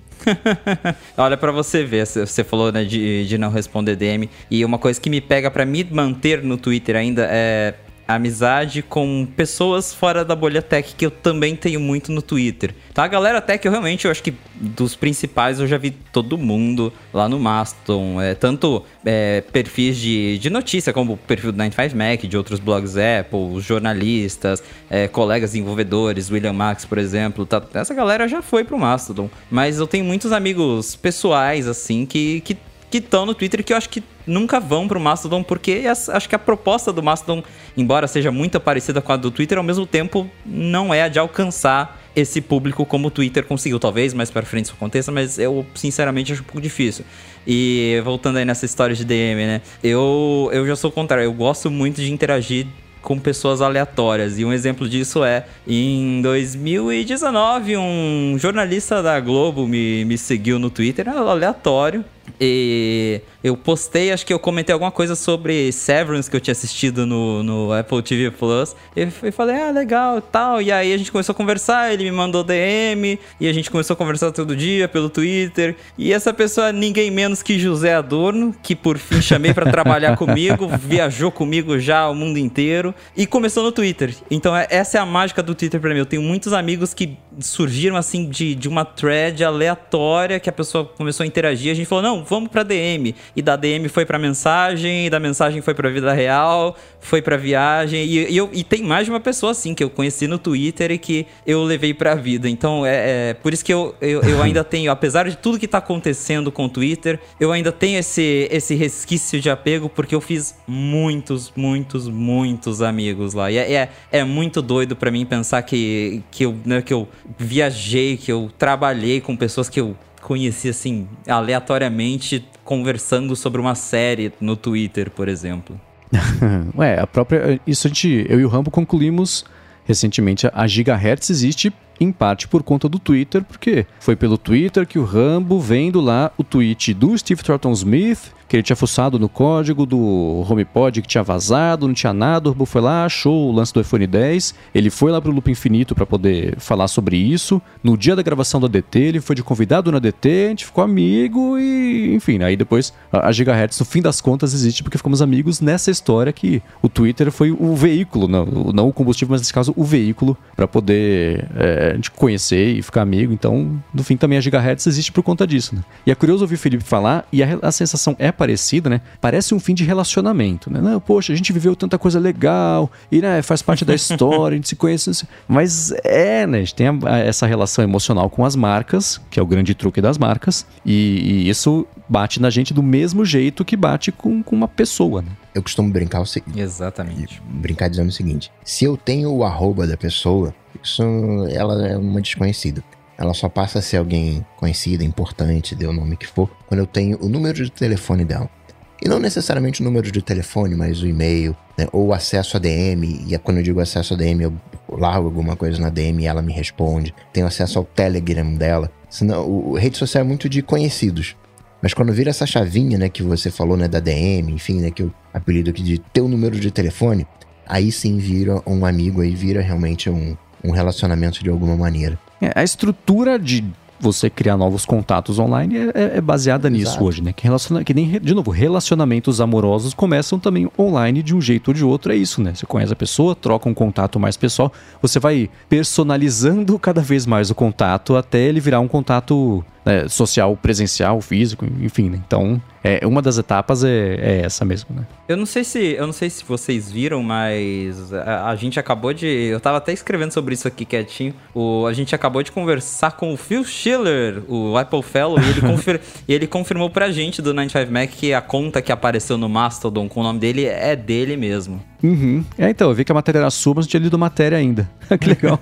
Olha para você ver, você falou né, de, de não responder DM. E uma coisa que me pega para me manter no Twitter ainda é amizade com pessoas fora da bolha tech, que eu também tenho muito no Twitter. Tá, a galera tech, eu realmente, eu acho que dos principais eu já vi todo mundo lá no Mastodon. É, tanto é, perfis de, de notícia, como o perfil do 95 Mac, de outros blogs Apple, jornalistas, é, colegas desenvolvedores, William Max, por exemplo. Tá, essa galera já foi pro Mastodon. Mas eu tenho muitos amigos pessoais, assim, que, que que estão no Twitter que eu acho que nunca vão pro Mastodon, porque acho que a proposta do Mastodon, embora seja muito parecida com a do Twitter, ao mesmo tempo não é a de alcançar esse público como o Twitter conseguiu. Talvez mais para frente isso aconteça, mas eu sinceramente acho um pouco difícil. E voltando aí nessa história de DM, né? Eu, eu já sou o contrário, eu gosto muito de interagir com pessoas aleatórias. E um exemplo disso é, em 2019, um jornalista da Globo me, me seguiu no Twitter, aleatório. E eu postei, acho que eu comentei alguma coisa sobre Severance que eu tinha assistido no, no Apple TV Plus. E eu falei, ah, legal tal. E aí a gente começou a conversar, ele me mandou DM. E a gente começou a conversar todo dia pelo Twitter. E essa pessoa, ninguém menos que José Adorno, que por fim chamei para trabalhar comigo, viajou comigo já o mundo inteiro. E começou no Twitter. Então é, essa é a mágica do Twitter pra mim. Eu tenho muitos amigos que surgiram assim de, de uma thread aleatória que a pessoa começou a interagir. A gente falou, não não, vamos pra DM. E da DM foi pra mensagem, e da mensagem foi pra vida real, foi pra viagem. E, e, eu, e tem mais de uma pessoa assim que eu conheci no Twitter e que eu levei pra vida. Então é, é por isso que eu, eu, eu ainda tenho, apesar de tudo que tá acontecendo com o Twitter, eu ainda tenho esse, esse resquício de apego, porque eu fiz muitos, muitos, muitos amigos lá. E é, é, é muito doido para mim pensar que, que, eu, né, que eu viajei, que eu trabalhei com pessoas que eu conheci assim, aleatoriamente, conversando sobre uma série no Twitter, por exemplo. Ué, a própria. Isso a gente. Eu e o Rambo concluímos recentemente. A Gigahertz existe em parte por conta do Twitter, porque foi pelo Twitter que o Rambo vendo lá o tweet do Steve Thornton Smith que ele tinha fuçado no código do HomePod que tinha vazado, não tinha nada, o robô foi lá, achou o lance do iPhone 10, ele foi lá pro Loop Infinito para poder falar sobre isso. No dia da gravação do ADT, ele foi de convidado no ADT, a gente ficou amigo e, enfim, aí depois a, Gigahertz, no fim das contas, existe porque ficamos amigos nessa história que o Twitter foi o veículo, não, não o combustível, mas nesse caso o veículo para poder é, a gente conhecer e ficar amigo. Então, no fim, também a Gigahertz existe por conta disso, né? E é curioso ouvir o Felipe falar e a, a sensação é parecida, né? Parece um fim de relacionamento, né? Não, poxa, a gente viveu tanta coisa legal e né, faz parte da história, a gente se conhece. Mas é, né? A gente tem a, a, essa relação emocional com as marcas, que é o grande truque das marcas, e, e isso bate na gente do mesmo jeito que bate com, com uma pessoa, né? Eu costumo brincar o seguinte. Exatamente. Brincar dizendo o seguinte: se eu tenho o arroba da pessoa, isso ela é uma desconhecida. Ela só passa a ser alguém conhecida, importante, dê o nome que for, quando eu tenho o número de telefone dela. E não necessariamente o número de telefone, mas o e-mail, né? ou acesso a DM. E é quando eu digo acesso a DM, eu largo alguma coisa na DM e ela me responde. Tenho acesso ao Telegram dela. Senão, o, a rede social é muito de conhecidos. Mas quando vira essa chavinha, né, que você falou, né, da DM, enfim, né, que o apelido aqui de teu número de telefone, aí sim vira um amigo, aí vira realmente um, um relacionamento de alguma maneira. É, a estrutura de você criar novos contatos online é, é, é baseada Exato. nisso hoje, né? Que, relaciona, que nem, de novo, relacionamentos amorosos começam também online de um jeito ou de outro. É isso, né? Você conhece a pessoa, troca um contato mais pessoal, você vai personalizando cada vez mais o contato até ele virar um contato né, social, presencial, físico, enfim. Né? Então, é, uma das etapas é, é, essa mesmo, né? Eu não sei se eu não sei se vocês viram, mas a, a, gente acabou de. Eu tava até escrevendo sobre isso aqui quietinho. O, a gente acabou de conversar com o Phil Schiller, o Apple Fellow, e ele, confir, e ele confirmou pra gente do 95 Mac que a conta que apareceu no Mastodon com o nome dele é dele mesmo. Uhum. É, então, eu vi que a matéria era sua, mas não tinha lido matéria ainda. que legal.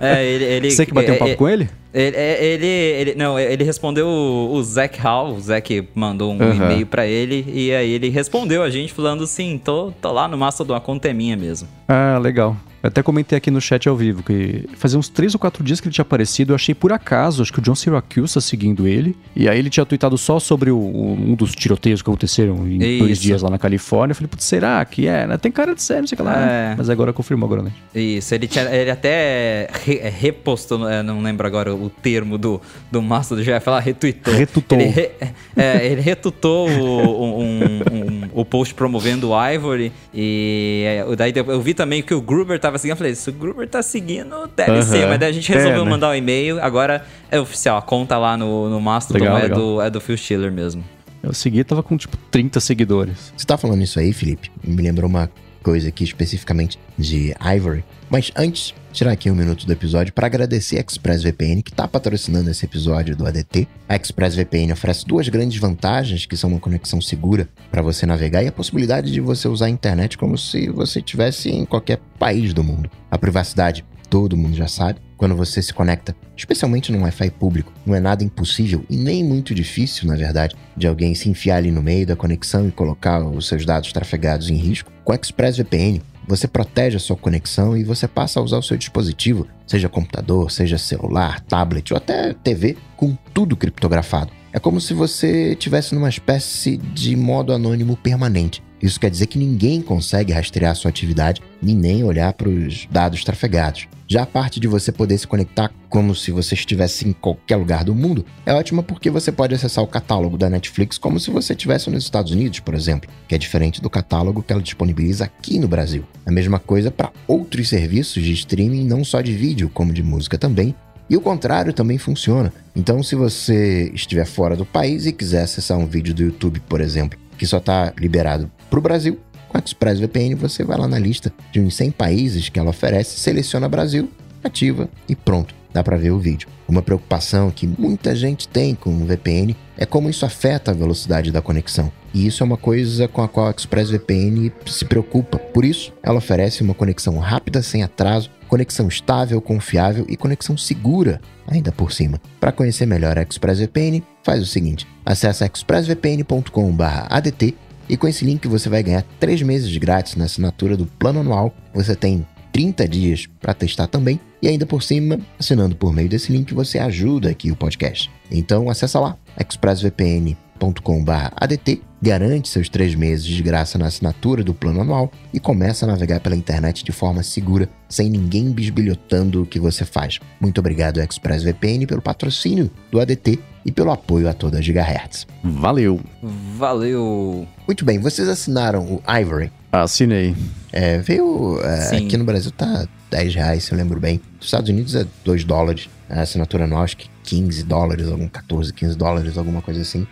é, ele, ele, Você que bateu é, um papo é, com ele? Ele, é, ele, ele, não, ele respondeu o, o Zac Hall, o Zac mandou um uhum. e-mail para ele, e aí ele respondeu a gente falando assim, tô, tô lá no Mastodon, a conta é minha mesmo. Ah, legal. Eu até comentei aqui no chat ao vivo que fazia uns três ou quatro dias que ele tinha aparecido. Eu achei por acaso, acho que o John Syracuse tá seguindo ele. E aí ele tinha tweetado só sobre o, um dos tiroteios que aconteceram em Isso. dois dias lá na Califórnia. Eu falei, putz, será que é? Né? Tem cara de sério, não sei o que lá. É. Mas agora confirmou agora, né? Isso, ele, tinha, ele até re, é, repostou, é, não lembro agora o termo do, do Master do ia falar, retweetou. Retutou. Ele, re, é, ele retutou o, um, um, o post promovendo o Ivory. E daí eu vi também que o Gruber tava tava seguindo, eu falei, se o Gruber tá seguindo, deve uhum. ser. Mas daí a gente resolveu é, né? mandar o um e-mail, agora é oficial. A conta lá no, no Mastodon legal, é, legal. Do, é do Phil Schiller mesmo. Eu segui tava com tipo 30 seguidores. Você tá falando isso aí, Felipe? Me lembrou uma coisa aqui especificamente de Ivory. Mas antes, tirar aqui um minuto do episódio para agradecer a ExpressVPN que está patrocinando esse episódio do ADT. A ExpressVPN oferece duas grandes vantagens, que são uma conexão segura para você navegar e a possibilidade de você usar a internet como se você estivesse em qualquer país do mundo. A privacidade, todo mundo já sabe. Quando você se conecta, especialmente num Wi-Fi público, não é nada impossível e nem muito difícil, na verdade, de alguém se enfiar ali no meio da conexão e colocar os seus dados trafegados em risco. Com a ExpressVPN, você protege a sua conexão e você passa a usar o seu dispositivo, seja computador, seja celular, tablet ou até TV, com tudo criptografado. É como se você tivesse numa espécie de modo anônimo permanente. Isso quer dizer que ninguém consegue rastrear sua atividade e nem olhar para os dados trafegados. Já a parte de você poder se conectar como se você estivesse em qualquer lugar do mundo é ótima porque você pode acessar o catálogo da Netflix como se você estivesse nos Estados Unidos, por exemplo, que é diferente do catálogo que ela disponibiliza aqui no Brasil. A mesma coisa para outros serviços de streaming, não só de vídeo, como de música também, E o contrário também funciona. Então, se você estiver fora do país e quiser acessar um vídeo do YouTube, por exemplo, que só está liberado para o Brasil, com a ExpressVPN você vai lá na lista de uns 100 países que ela oferece, seleciona Brasil, ativa e pronto, dá para ver o vídeo. Uma preocupação que muita gente tem com o VPN é como isso afeta a velocidade da conexão. E isso é uma coisa com a qual a ExpressVPN se preocupa. Por isso, ela oferece uma conexão rápida, sem atraso, conexão estável, confiável e conexão segura, ainda por cima. Para conhecer melhor a ExpressVPN, faz o seguinte: acesse expressvpn.com/adt e com esse link você vai ganhar 3 meses grátis na assinatura do plano anual. Você tem 30 dias para testar também e ainda por cima, assinando por meio desse link, você ajuda aqui o podcast. Então acessa lá expressvpn.com/adt, garante seus três meses de graça na assinatura do plano anual e começa a navegar pela internet de forma segura, sem ninguém bisbilhotando o que você faz. Muito obrigado ExpressVPN pelo patrocínio do ADT e pelo apoio a toda a Gigahertz. Valeu. Valeu. Muito bem, vocês assinaram o Ivory. Assinei. É, veio. é, aqui no Brasil tá 10 reais, se eu lembro bem. Nos Estados Unidos é 2 dólares. A assinatura anual, acho que 15 dólares, algum 14, 15 dólares, alguma coisa assim.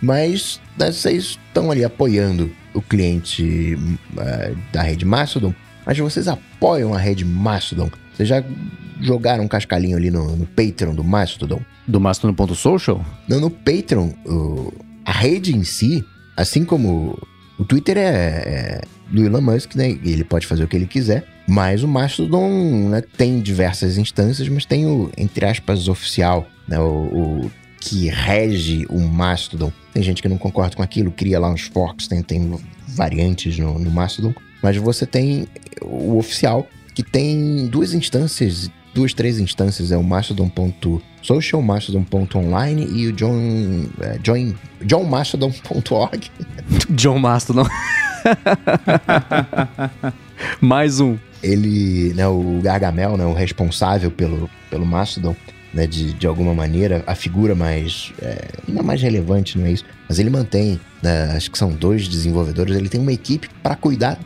Mas né, vocês estão ali apoiando o cliente é, da rede Mastodon, mas vocês apoiam a rede Mastodon. Vocês já jogaram um cascalhinho ali no, no Patreon do Mastodon? Do Mastodon.social? Não, no Patreon, o- a rede em si, assim como o Twitter é, é do Elon Musk, né? Ele pode fazer o que ele quiser. Mas o Mastodon né, tem diversas instâncias, mas tem o, entre aspas, oficial, né? O, o que rege o Mastodon. Tem gente que não concorda com aquilo, cria lá uns forks, tem, tem variantes no, no Mastodon. Mas você tem o oficial, que tem duas instâncias, duas, três instâncias. É o mastodon.social, mastodon.online e o John, é, join, johnmastodon.org. John Mastodon. Mais um. ele, né, o Gargamel, né, o responsável pelo, pelo Mastodon, né, de, de alguma maneira, a figura mais, é, mais relevante, não é isso, mas ele mantém, né, acho que são dois desenvolvedores, ele tem uma equipe para cuidar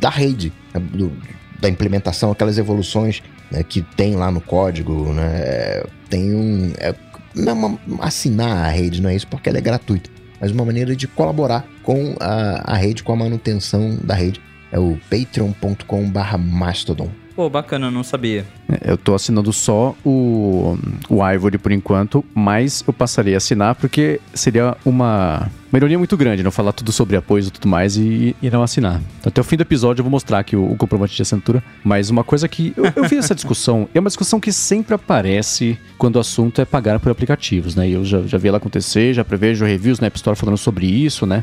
da rede, né, do- da implementação, aquelas evoluções né, que tem lá no código, né, é, tem um, é, não é uma, assinar a rede, não é isso, porque ela é gratuita, mas uma maneira de colaborar com a, a rede, com a manutenção da rede. É o patreon.com/barra mastodon. Pô, bacana, não sabia. Eu tô assinando só o, o Ivory por enquanto, mas eu passarei a assinar porque seria uma, uma ironia muito grande não falar tudo sobre apoio e tudo mais e, e não assinar. Até o fim do episódio eu vou mostrar aqui o, o comprovante de assinatura, mas uma coisa que. Eu, eu vi essa discussão, é uma discussão que sempre aparece quando o assunto é pagar por aplicativos, né? E eu já, já vi ela acontecer, já prevejo reviews na App Store falando sobre isso, né?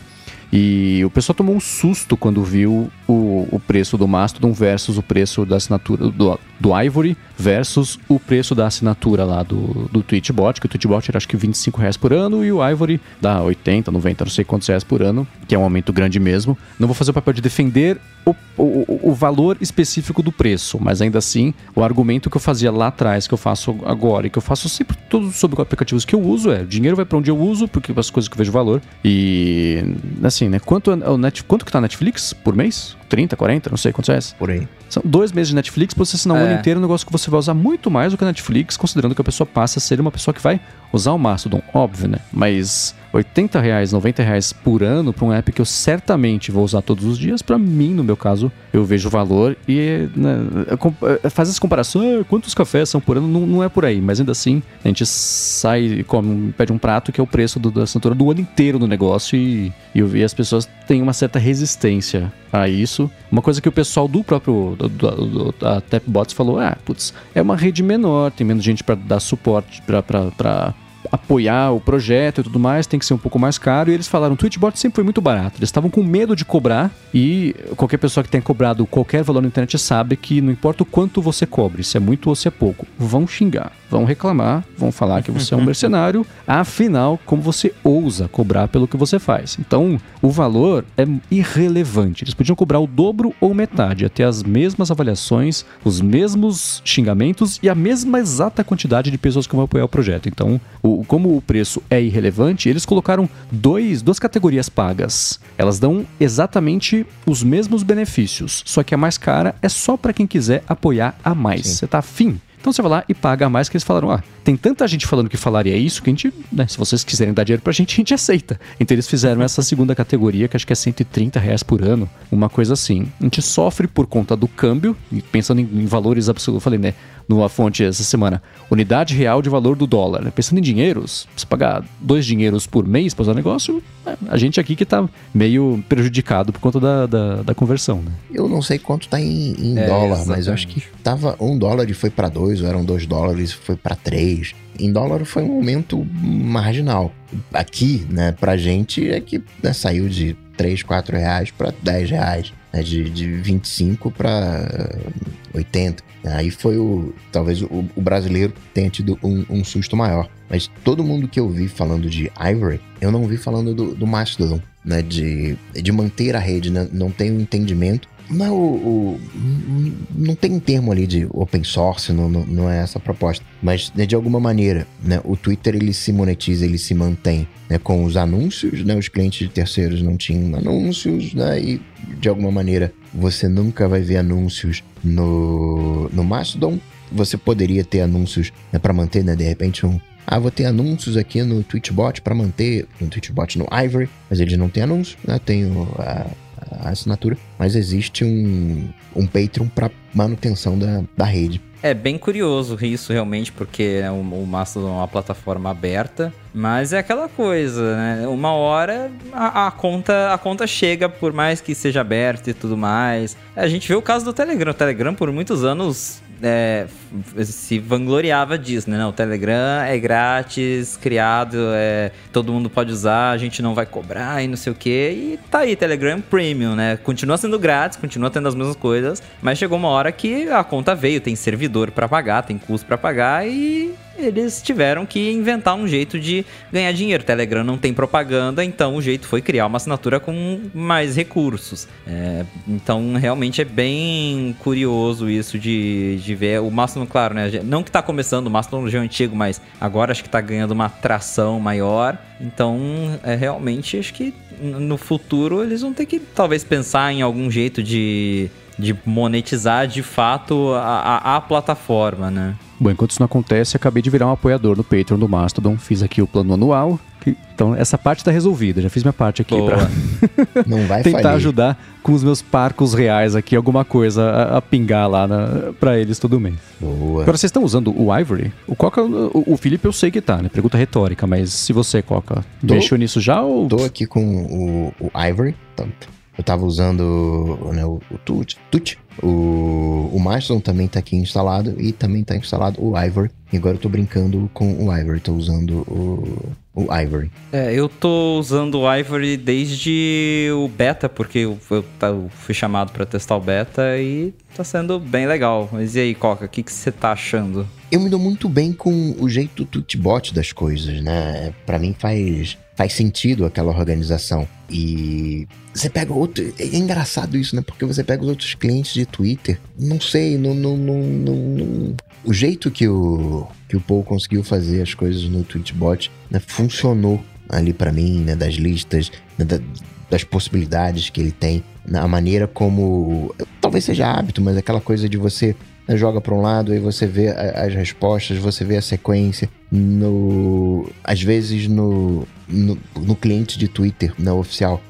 E o pessoal tomou um susto quando viu o, o preço do Mastodon versus o preço da assinatura do, do Ivory versus o preço da assinatura lá do, do Twitchbot, que o Twitchbot era acho que 25 reais por ano e o Ivory dá 80, 90, não sei quantos reais por ano, que é um aumento grande mesmo. Não vou fazer o papel de defender o, o, o valor específico do preço, mas ainda assim, o argumento que eu fazia lá atrás, que eu faço agora e que eu faço sempre todos sobre aplicativos que eu uso é: o dinheiro vai para onde eu uso, porque as coisas que eu vejo valor. E assim, né? Quanto, o net, quanto que tá a Netflix por mês? 30, 40, não sei quantos reais. Por aí. São dois meses de Netflix pra você assinar um É. ano inteiro, um negócio que você vai usar muito mais do que a Netflix, considerando que a pessoa passa a ser uma pessoa que vai usar o Mastodon, óbvio, né? Mas 80 reais, 90 reais por ano pra um app que eu certamente vou usar todos os dias, pra mim, no meu caso, eu vejo o valor e né, é, faz essa comparação, ah, quantos cafés são por ano, não, não é por aí, mas ainda assim, a gente sai e come, pede um prato que é o preço do- da assinatura do ano inteiro do negócio e, e eu vi as pessoas têm uma certa resistência a isso. Uma coisa que o pessoal do próprio do, do- da Tapbots falou, ah, putz, é uma rede menor, tem menos gente para dar suporte, para apoiar o projeto e tudo mais, tem que ser um pouco mais caro. E eles falaram, o Twitchbot sempre foi muito barato. Eles estavam com medo de cobrar e qualquer pessoa que tenha cobrado qualquer valor na internet sabe que não importa o quanto você cobre, se é muito ou se é pouco, vão xingar, vão reclamar, vão falar que você é um mercenário. Afinal, como você ousa cobrar pelo que você faz? Então, o valor é irrelevante. Eles podiam cobrar o dobro ou metade, até as mesmas avaliações, os mesmos xingamentos e a mesma exata quantidade de pessoas que vão apoiar o projeto. Então, o, como o preço é irrelevante, eles colocaram dois, duas categorias pagas. Elas dão exatamente os mesmos benefícios, só que a mais cara é só para quem quiser apoiar a mais. Sim. Você tá afim Então você vai lá e paga mais que eles falaram, ah, tem tanta gente falando que falaria isso que a gente, né, se vocês quiserem dar dinheiro pra gente, a gente aceita. Então eles fizeram essa segunda categoria, que acho que é 130 reais por ano, uma coisa assim. A gente sofre por conta do câmbio, e pensando em, em valores absolutos, eu falei, né, numa fonte essa semana, unidade real de valor do dólar. Né? Pensando em dinheiros, você pagar dois dinheiros por mês para usar o negócio, é, a gente aqui que tá meio prejudicado por conta da, da, da conversão. Né? Eu não sei quanto tá em, em é, dólar, exatamente. mas eu acho que tava um dólar e foi para dois, ou eram dois dólares e foi para três. Em dólar foi um aumento marginal. Aqui, né, pra gente é que né, saiu de 3, 4 reais para 10 reais né, de, de 25 para 80. Aí foi o. Talvez o, o brasileiro tenha tido um, um, susto maior. Mas todo mundo que eu vi falando de Ivory, eu não vi falando do, do Mastodon, né? De, de manter a rede, né? Não tenho entendimento não, o, não tem um termo ali de open source, não, não, não, é essa a proposta. Mas, né, de alguma maneira, né, o Twitter ele se monetiza, ele se mantém né, com os anúncios, né, os clientes de terceiros não tinham anúncios, né, e de alguma maneira você nunca vai ver anúncios no, no Mastodon. Você poderia ter anúncios né, para manter, né, de repente, um, ah, vou ter anúncios aqui no Twitchbot para manter no Twitchbot no Ivory, mas eles não têm anúncio, né? Tem o, a, a assinatura, mas existe um, um Patreon para manutenção da, da rede. É bem curioso isso realmente, porque o, o Mastodon é uma plataforma aberta, mas é aquela coisa, né? Uma hora a, a, conta a conta chega, por mais que seja aberta e tudo mais. A gente vê o caso do Telegram. O Telegram por muitos anos é, se vangloriava disso, né? Não, o Telegram é grátis, criado, é, todo mundo pode usar, a gente não vai cobrar e não sei o que. E tá aí, Telegram Premium, né? Continua sendo grátis, continua tendo as mesmas coisas, mas chegou uma hora que a conta veio, tem servidor para pagar, tem custo para pagar e eles tiveram que inventar um jeito de ganhar dinheiro. Telegram não tem propaganda, então o jeito foi criar uma assinatura com mais recursos. É, então realmente é bem curioso isso de, de ver o Mastodon, claro, né? Não que tá começando, o Mastodon já é antigo, mas agora acho que tá ganhando uma tração maior. Então, é realmente acho que no futuro eles vão ter que talvez pensar em algum jeito de, de monetizar de fato a, a, a plataforma, né? Bom, enquanto isso não acontece, acabei de virar um apoiador no Patreon do Mastodon. Fiz aqui o plano anual. Então, essa parte está resolvida. Já fiz minha parte aqui para tentar falir. ajudar com os meus parcos reais aqui, alguma coisa a, a pingar lá para eles todo mês. Boa. Agora, vocês estão usando o Ivory? O Coca, o, o Felipe eu sei que tá, né? Pergunta retórica, mas se você, Coca, tô, mexeu nisso já ou... Tô aqui com o, o Ivory, tá? Eu tava usando né, o, o Tut, Tut. O, o Mastodon também tá aqui instalado e também tá instalado o Ivory. E agora eu tô brincando com o Ivory, tô usando o, o Ivory. É, eu tô usando o Ivory desde o beta, porque eu, eu, eu fui chamado para testar o beta e tá sendo bem legal. Mas e aí, Coca, o que, que você tá achando? Eu me dou muito bem com o jeito tutbot das coisas, né? Para mim faz faz sentido aquela organização. E você pega outro. É engraçado isso, né? Porque você pega os outros clientes de Twitter. Não sei, não. não, não, não o jeito que o, que o Paul conseguiu fazer as coisas no Tweetbot né, funcionou ali para mim, né? Das listas, né, da, das possibilidades que ele tem, na maneira como. Talvez seja hábito, mas aquela coisa de você né, joga para um lado, aí você vê as respostas, você vê a sequência. No, às vezes no, no, no cliente de Twitter, na oficial,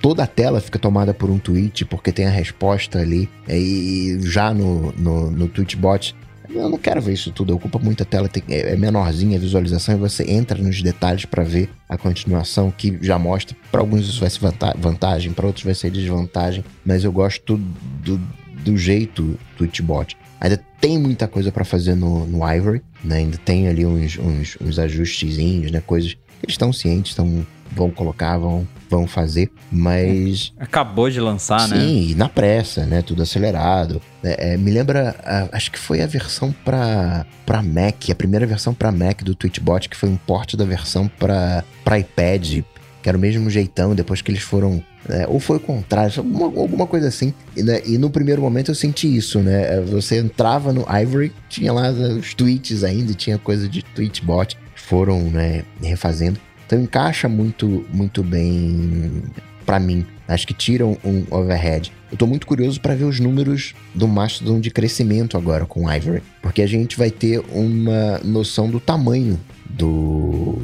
toda a tela fica tomada por um tweet, porque tem a resposta ali. E já no, no, no Tweetbot, eu não quero ver isso tudo, ocupa muita tela, tem, é, é menorzinha a visualização e você entra nos detalhes para ver a continuação, que já mostra. Para alguns isso vai ser vantagem, para outros vai ser desvantagem, mas eu gosto do, do jeito do Tweetbot. Ainda tem muita coisa para fazer no, no Ivory, né? Ainda tem ali uns, uns, uns ajustezinhos, né? Coisas que eles estão cientes, estão vão colocar, vão, vão fazer, mas... Acabou de lançar, sim, né? Sim, na pressa, né? Tudo acelerado. É, é, me lembra, a, acho que foi a versão para para Mac, a primeira versão para Mac do Twitchbot, que foi um port da versão para iPad, que era o mesmo jeitão, depois que eles foram é, ou foi o contrário, alguma, alguma coisa assim. E, né, e, no primeiro momento eu senti isso, né? É, você entrava no Ivory, tinha lá os tweets ainda, tinha coisa de tweetbot, foram né, refazendo. Então encaixa muito, muito bem para mim Acho que tiram um overhead. Eu tô muito curioso para ver os números do Mastodon de crescimento agora com o Ivory, porque a gente vai ter uma noção do tamanho do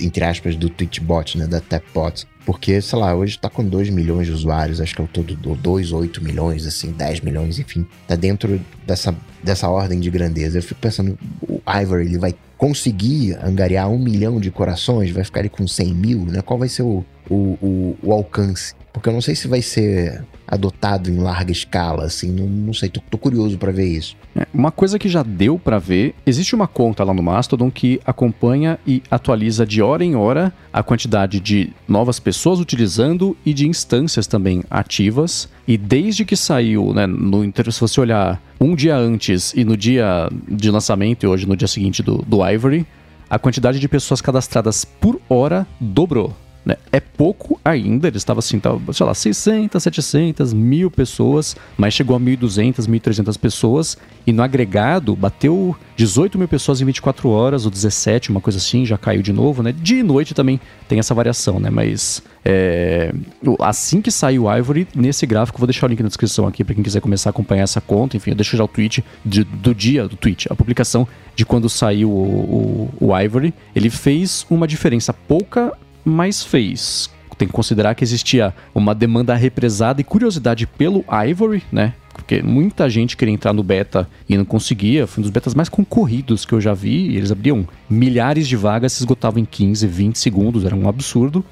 entre aspas do Twitchbot, né, da Tapbot. Porque, sei lá, hoje tá com 2 milhões de usuários, acho que é o todo do 2, 8 milhões, assim, 10 milhões, enfim. Tá dentro dessa, dessa ordem de grandeza. Eu fico pensando, o Ivory, ele vai conseguir angariar um milhão de corações? Vai ficar ali com 100 mil, né? Qual vai ser o, o, o, o alcance? Porque eu não sei se vai ser adotado em larga escala, assim, não, não sei, tô, tô curioso para ver isso. É, uma coisa que já deu para ver, existe uma conta lá no Mastodon que acompanha e atualiza de hora em hora a quantidade de novas pessoas utilizando e de instâncias também ativas. E desde que saiu, né, no se você olhar um dia antes e no dia de lançamento e hoje no dia seguinte do, do Ivory, a quantidade de pessoas cadastradas por hora dobrou. Né? É pouco ainda, ele estava assim, tava, sei lá, 600, 700, mil pessoas, mas chegou a 1.200, 1.300 pessoas e no agregado bateu 18 mil pessoas em 24 horas, ou 17, uma coisa assim, já caiu de novo, né? Dia e noite também tem essa variação, né? Mas é, assim que sair o Ivory, nesse gráfico, vou deixar o link na descrição aqui para quem quiser começar a acompanhar essa conta. Enfim, eu deixo já o tweet de, do dia do tweet, a publicação de quando saiu o, o, o Ivory. Ele fez uma diferença pouca mas fez. Tem que considerar que existia uma demanda represada e curiosidade pelo Ivory, né? Porque muita gente queria entrar no beta e não conseguia. Foi um dos betas mais concorridos que eu já vi. Eles abriam milhares de vagas, se esgotavam em 15, 20 segundos, era um absurdo.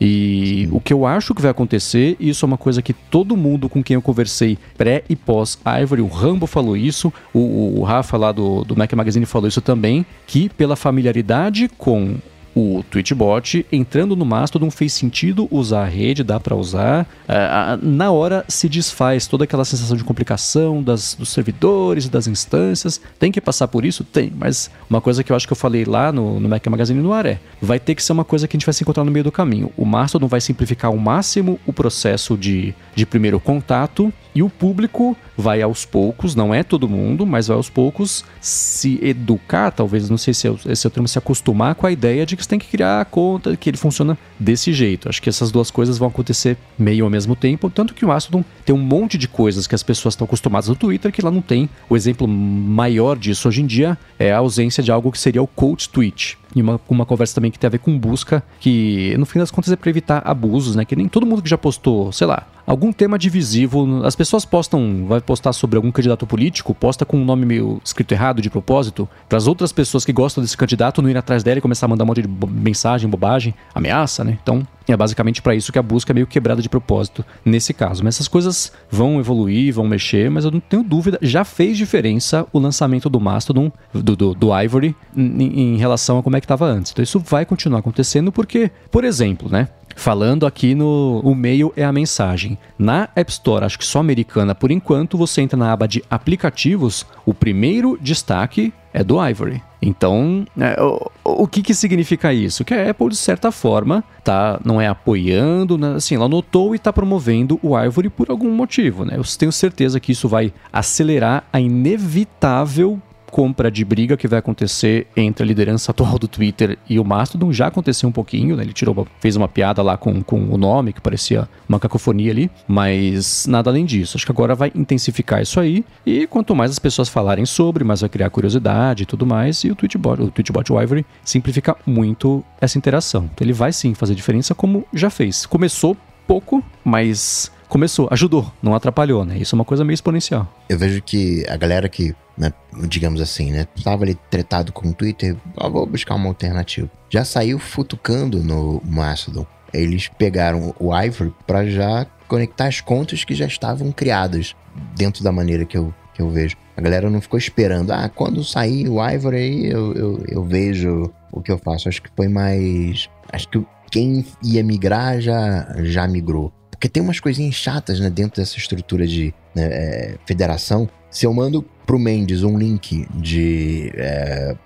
E Sim. o que eu acho que vai acontecer, e isso é uma coisa que todo mundo com quem eu conversei pré e pós Ivory, o Rambo falou isso, o, o Rafa lá do, do Mac Magazine falou isso também, que pela familiaridade com o Twitchbot, entrando no Mastodon fez sentido usar a rede, dá para usar. Uh, na hora se desfaz toda aquela sensação de complicação das, dos servidores, das instâncias. Tem que passar por isso? Tem, mas uma coisa que eu acho que eu falei lá no, no Mac Magazine no ar é: vai ter que ser uma coisa que a gente vai se encontrar no meio do caminho. O Mastodon vai simplificar ao máximo o processo de, de primeiro contato e o público vai aos poucos, não é todo mundo, mas vai aos poucos se educar, talvez, não sei se é, esse é o termo, se acostumar com a ideia de que você tem que criar a conta, que ele funciona desse jeito. Acho que essas duas coisas vão acontecer meio ao mesmo tempo, tanto que o Mastodon tem um monte de coisas que as pessoas estão acostumadas no Twitter que lá não tem. O exemplo maior disso hoje em dia é a ausência de algo que seria o Code Tweet e uma, uma conversa também que tem a ver com busca, que no fim das contas é para evitar abusos, né? Que nem todo mundo que já postou, sei lá, algum tema divisivo, as pessoas postam, vai postar sobre algum candidato político, posta com um nome meio escrito errado de propósito, para as outras pessoas que gostam desse candidato não ir atrás dela e começar a mandar um monte de mensagem, bobagem, ameaça, né? Então, é basicamente para isso que a busca é meio quebrada de propósito nesse caso. Mas essas coisas vão evoluir, vão mexer, mas eu não tenho dúvida, já fez diferença o lançamento do Mastodon, do, do, do Ivory, em, em relação a como é que estava antes. Então isso vai continuar acontecendo porque, por exemplo, né? Falando aqui no o meio é a mensagem. Na App Store, acho que só americana por enquanto, você entra na aba de aplicativos, o primeiro destaque é do Ivory. Então, é, o, o que, que significa isso? Que a Apple, de certa forma, tá, não é apoiando, né? assim, ela notou e está promovendo o Ivory por algum motivo. Né? Eu tenho certeza que isso vai acelerar a inevitável compra de briga que vai acontecer entre a liderança atual do Twitter e o Mastodon já aconteceu um pouquinho, né? Ele tirou, fez uma piada lá com, com o nome, que parecia uma cacofonia ali, mas nada além disso. Acho que agora vai intensificar isso aí, e quanto mais as pessoas falarem sobre, mais vai criar curiosidade e tudo mais, e o Tweetbot, o Tweetbot Ivory simplifica muito essa interação. Então ele vai sim fazer diferença como já fez. Começou pouco, mas começou, ajudou, não atrapalhou, né? Isso é uma coisa meio exponencial. Eu vejo que a galera que né, digamos assim, né? Tava ali tretado com o Twitter, ah, vou buscar uma alternativa. Já saiu futucando no Mastodon. Eles pegaram o Ivory para já conectar as contas que já estavam criadas dentro da maneira que eu, que eu vejo. A galera não ficou esperando, ah, quando sair o Ivory aí eu, eu, eu vejo o que eu faço. Acho que foi mais. Acho que quem ia migrar já, já migrou. Porque tem umas coisinhas chatas né, dentro dessa estrutura de né, é, federação. Se eu mando pro Mendes um link de é,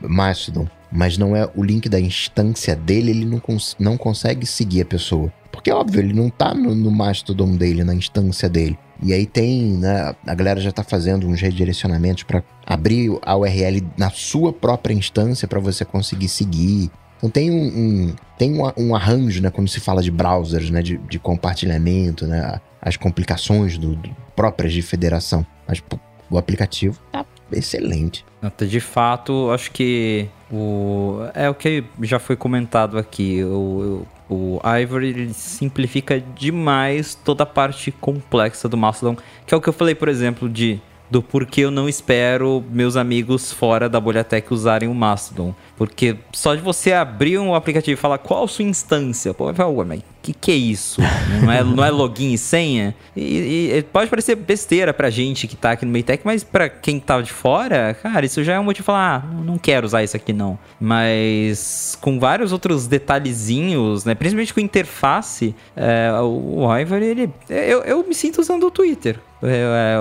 Mastodon, mas não é o link da instância dele, ele não, cons não consegue seguir a pessoa. Porque, óbvio, ele não tá no, no Mastodon dele, na instância dele. E aí tem, né, a galera já tá fazendo uns redirecionamentos para abrir a URL na sua própria instância para você conseguir seguir. Então tem um, um tem um, um, arranjo, né, quando se fala de browsers, né, de, de compartilhamento, né, as complicações do, do próprias de federação. Mas o aplicativo tá excelente. De fato, acho que o é o que já foi comentado aqui. O, o Ivory ele simplifica demais toda a parte complexa do Mastodon, que é o que eu falei, por exemplo, de do porquê eu não espero meus amigos fora da bolha tech usarem o Mastodon. Porque só de você abrir um aplicativo e falar qual sua instância, pô, vai falar, ué, mas que que é isso? Não é, não é login e senha? E, e, pode parecer besteira pra gente que tá aqui no Meitec, mas pra quem tá de fora, cara, isso já é um motivo de falar, ah, não quero usar isso aqui não. Mas com vários outros detalhezinhos, né, principalmente com interface, é, o Ivory, ele, eu, eu me sinto usando o Twitter. É,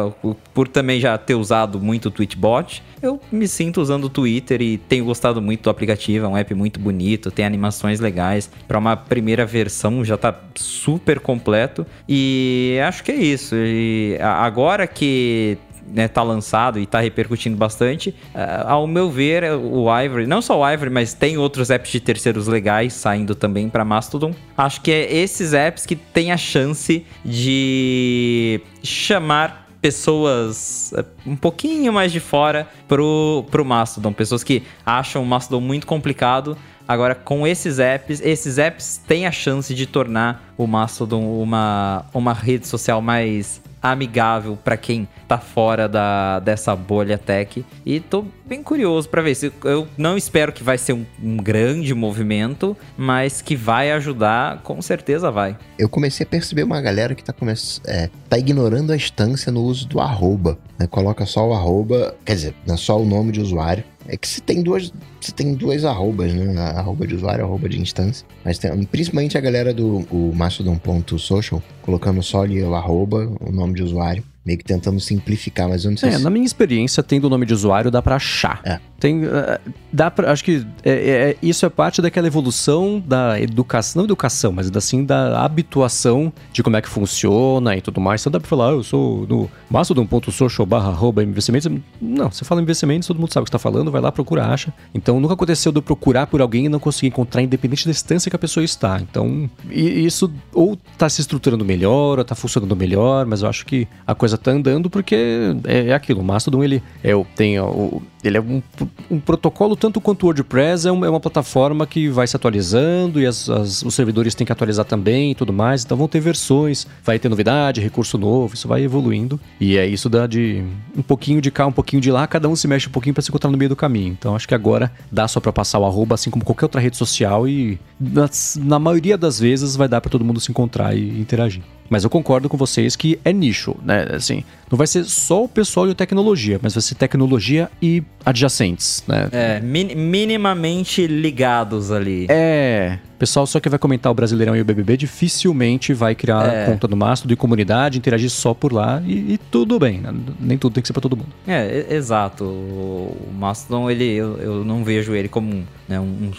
por também já ter usado muito o Tweetbot, eu me sinto usando o Twitter e tenho gostado muito do aplicativo. É um app muito bonito, tem animações legais. Para uma primeira versão já tá super completo. E acho que é isso. E agora que né, tá lançado e tá repercutindo bastante. Uh, ao meu ver, o Ivory, não só o Ivory, mas tem outros apps de terceiros legais saindo também para Mastodon. Acho que é esses apps que têm a chance de chamar pessoas é, um pouquinho mais de fora pro, pro Mastodon. Pessoas que acham o Mastodon muito complicado. Agora, com esses apps, esses apps têm a chance de tornar o Mastodon uma, uma rede social mais amigável para quem tá fora da, dessa bolha tech. E tô bem curioso para ver. Se, eu não espero que vai ser um, um, grande movimento, mas que vai ajudar, com certeza vai. Eu comecei a perceber uma galera que tá, come... É, tá ignorando a instância no uso do arroba. Né? Coloca só o arroba, quer dizer, não é só o nome de usuário. É que se tem duas, se tem duas arrobas, né? arroba de usuário, arroba de instância. Mas tem, principalmente a galera do o Mastodon.social, colocando só ali o arroba, o nome de usuário meio que tentando simplificar, mas eu não sei é, se... na minha experiência, tendo o nome de usuário, dá para achar. É. Tem, uh, dá pra, acho que é, é, é, isso é parte daquela evolução da educação, não educação, mas assim da habituação de como é que funciona e tudo mais. Então dá pra falar, ah, eu sou no mastodon.social barra arroba investimentos. Não, você fala investimentos, todo mundo sabe o que está falando, vai lá, procura, acha. Então nunca aconteceu de eu procurar por alguém e não conseguir encontrar, independente da distância que a pessoa está. Então, isso ou tá se estruturando melhor, ou tá funcionando melhor, mas eu acho que a coisa coisa tá andando porque é, é aquilo. O Mastodon, ele é, tem o, ele é um, um, protocolo tanto quanto o WordPress, é uma, é uma plataforma que vai se atualizando e as, as, os servidores têm que atualizar também e tudo mais. Então vão ter versões, vai ter novidade, recurso novo, isso vai evoluindo. E é isso dá de um pouquinho de cá, um pouquinho de lá, cada um se mexe um pouquinho para se encontrar no meio do caminho. Então acho que agora dá só para passar o arroba, assim como qualquer outra rede social, e na, na maioria das vezes vai dar para todo mundo se encontrar e interagir. Mas eu concordo com vocês que é nicho, né? Assim, não vai ser só o pessoal de tecnologia, mas vai ser tecnologia e adjacentes, né? É, min minimamente ligados ali. É. Pessoal só que vai comentar o Brasileirão e o BBB dificilmente vai criar é. conta do Mastodon de comunidade, interagir só por lá e, e, tudo bem. Né? Nem tudo tem que ser para todo mundo. É, exato. O Mastodon, ele, eu, eu não vejo ele como né, um,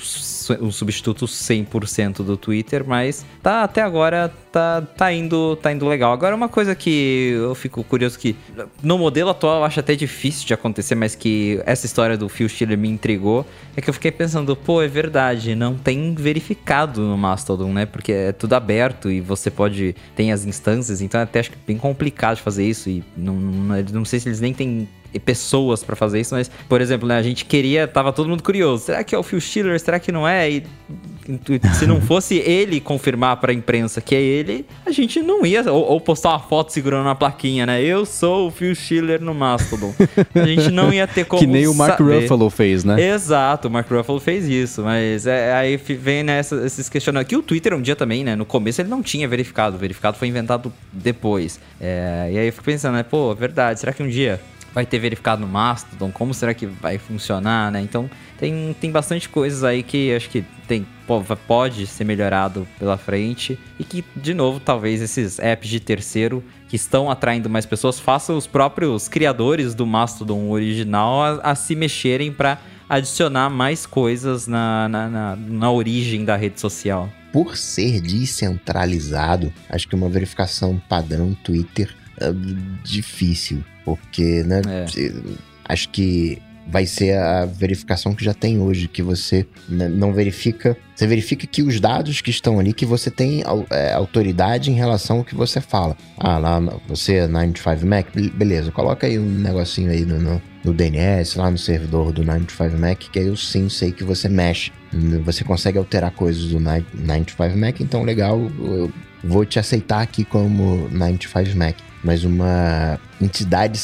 um substituto 100% do Twitter, mas tá até agora tá, tá, indo, tá indo legal. Agora, uma coisa que eu fico curioso que no modelo atual eu acho até difícil de acontecer, mas que essa história do Phil Schiller me intrigou, é que eu fiquei pensando, pô, é verdade, não tem verificado no Mastodon, né? Porque é tudo aberto e você pode. tem as instâncias, então é até acho que bem complicado de fazer isso. E não, não, não sei se eles nem têm pessoas para fazer isso, mas, por exemplo, né, a gente queria, tava todo mundo curioso, será que é o Phil Schiller, será que não é? E se não fosse ele confirmar para a imprensa que é ele, a gente não ia ou, ou, postar uma foto segurando uma plaquinha, né? Eu sou o Phil Schiller no Mastodon. A gente não ia ter como Que nem o Mark saber. Ruffalo fez, né? Exato, o Mark Ruffalo fez isso, mas é, aí vem né, esses questionamentos. Aqui o Twitter um dia também, né? No começo ele não tinha verificado, o verificado foi inventado depois. É, e aí eu fico pensando, né? Pô, verdade, será que um dia vai ter verificado no Mastodon, como será que vai funcionar, né? Então tem, tem bastante coisas aí que acho que tem, pode ser melhorado pela frente e que, de novo, talvez esses apps de terceiro que estão atraindo mais pessoas façam os próprios criadores do Mastodon original a, a se mexerem para adicionar mais coisas na, na, na, na origem da rede social. Por ser descentralizado, acho que uma verificação padrão Twitter é difícil porque, né? É. Acho que vai ser a verificação que já tem hoje, que você não verifica. Você verifica que os dados que estão ali, que você tem é, autoridade em relação ao que você fala. Ah, lá você é 95Mac, beleza, coloca aí um negocinho aí no, no, no DNS, lá no servidor do 95Mac, que aí eu sim sei que você mexe. Você consegue alterar coisas do 95Mac, então legal, eu vou te aceitar aqui como 95Mac mas uma entidade,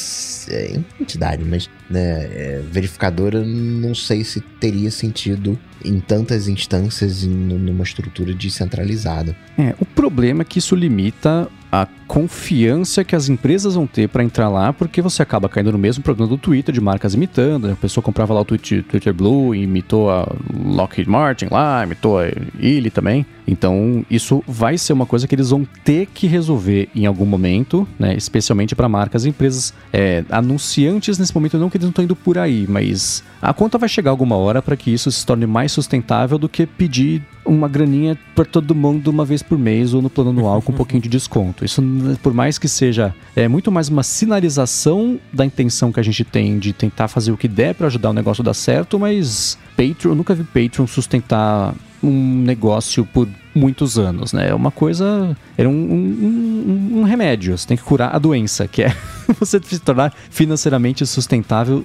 é, entidade, mas né, é, verificadora, não sei se teria sentido em tantas instâncias numa estrutura descentralizada. É, o problema é que isso limita a confiança que as empresas vão ter para entrar lá, porque você acaba caindo no mesmo problema do Twitter, de marcas imitando. Né? A pessoa comprava lá o Twitter, Blue imitou a Lockheed Martin lá, imitou a Illy também. Então, isso vai ser uma coisa que eles vão ter que resolver em algum momento, né? especialmente para marcas e empresas é, anunciantes nesse momento. Não que eles não estão indo por aí, mas a conta vai chegar alguma hora para que isso se torne mais sustentável do que pedir uma graninha para todo mundo uma vez por mês ou no plano anual com um pouquinho de desconto. Isso, por mais que seja é muito mais uma sinalização da intenção que a gente tem de tentar fazer o que der para ajudar o negócio a dar certo, mas Patreon, eu nunca vi Patreon sustentar um negócio por muitos anos, né? É uma coisa. Era um, um, um, um remédio. Você tem que curar a doença, que é você se tornar financeiramente sustentável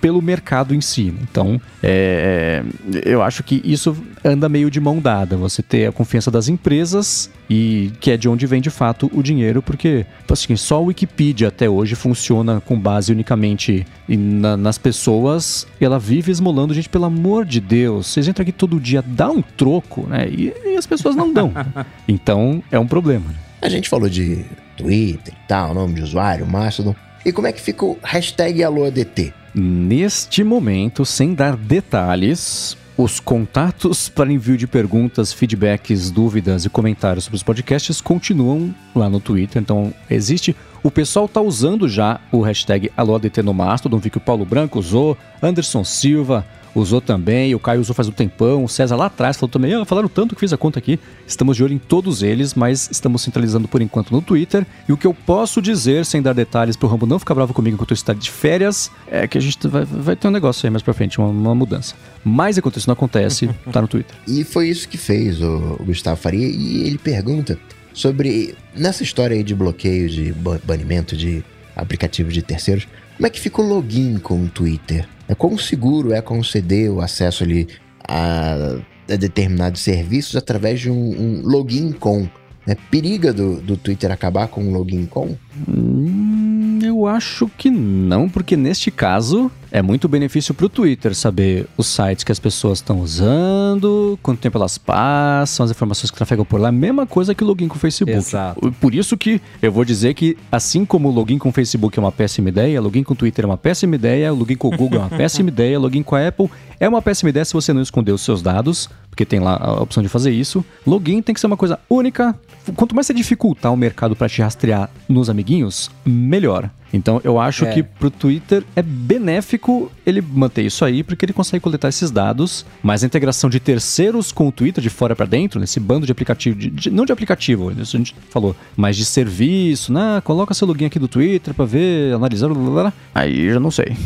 pelo mercado em si. Então, é, é, eu acho que isso anda meio de mão dada. Você ter a confiança das empresas e que é de onde vem de fato o dinheiro, porque assim, só o Wikipedia até hoje funciona com base unicamente na, nas pessoas ela vive esmolando gente, pelo amor de Deus. Vocês entram aqui todo dia, dá um troco, né? E, e as pessoas não dão. então é um problema. A gente falou de Twitter e tal, nome de usuário, Mastodon. E como é que fica o hashtag AlôADT? Neste momento, sem dar detalhes, os contatos para envio de perguntas, feedbacks, dúvidas e comentários sobre os podcasts continuam lá no Twitter. Então, existe. O pessoal está usando já o hashtag AlôADT no Mastodon. Vi que o Paulo Branco usou, Anderson Silva, usou também, o Caio usou faz um tempão, o César lá atrás falou também, ah, falaram tanto que fiz a conta aqui. Estamos de olho em todos eles, mas estamos centralizando por enquanto no Twitter. E o que eu posso dizer, sem dar detalhes pro Rambo não ficar bravo comigo enquanto eu estar de férias, é que a gente vai, vai ter um negócio aí mais pra frente, uma, uma mudança. Mas enquanto isso não acontece, tá no Twitter. E foi isso que fez o Gustavo Faria, e ele pergunta sobre, nessa história aí de bloqueio, de banimento de aplicativos de terceiros, como é que fica o login com o Twitter? É quão seguro é conceder o acesso ali a, a determinados serviços através de um, um login com? É periga do, do Twitter acabar com um login com? Hum, eu acho que não, porque neste caso é muito benefício para o Twitter saber os sites que as pessoas estão usando, quanto tempo elas passam, as informações que trafegam por lá. Mesma coisa que o login com o Facebook. Exato. Por isso que eu vou dizer que, assim como o login com o Facebook é uma péssima ideia, login com o Twitter é uma péssima ideia, o login com o Google é uma péssima ideia, login com a Apple é uma péssima ideia se você não esconder os seus dados, porque tem lá a opção de fazer isso. Login tem que ser uma coisa única. Quanto mais você dificultar o mercado para te rastrear nos amiguinhos, melhor. Então eu acho é. que pro Twitter é benéfico ele manter isso aí, porque ele consegue coletar esses dados, mas a integração de terceiros com o Twitter de fora para dentro, nesse bando de aplicativo, de, de, não de aplicativo, isso a gente falou, mas de serviço, né? Coloca seu login aqui do Twitter para ver, analisar, blá, blá, blá. aí já não sei.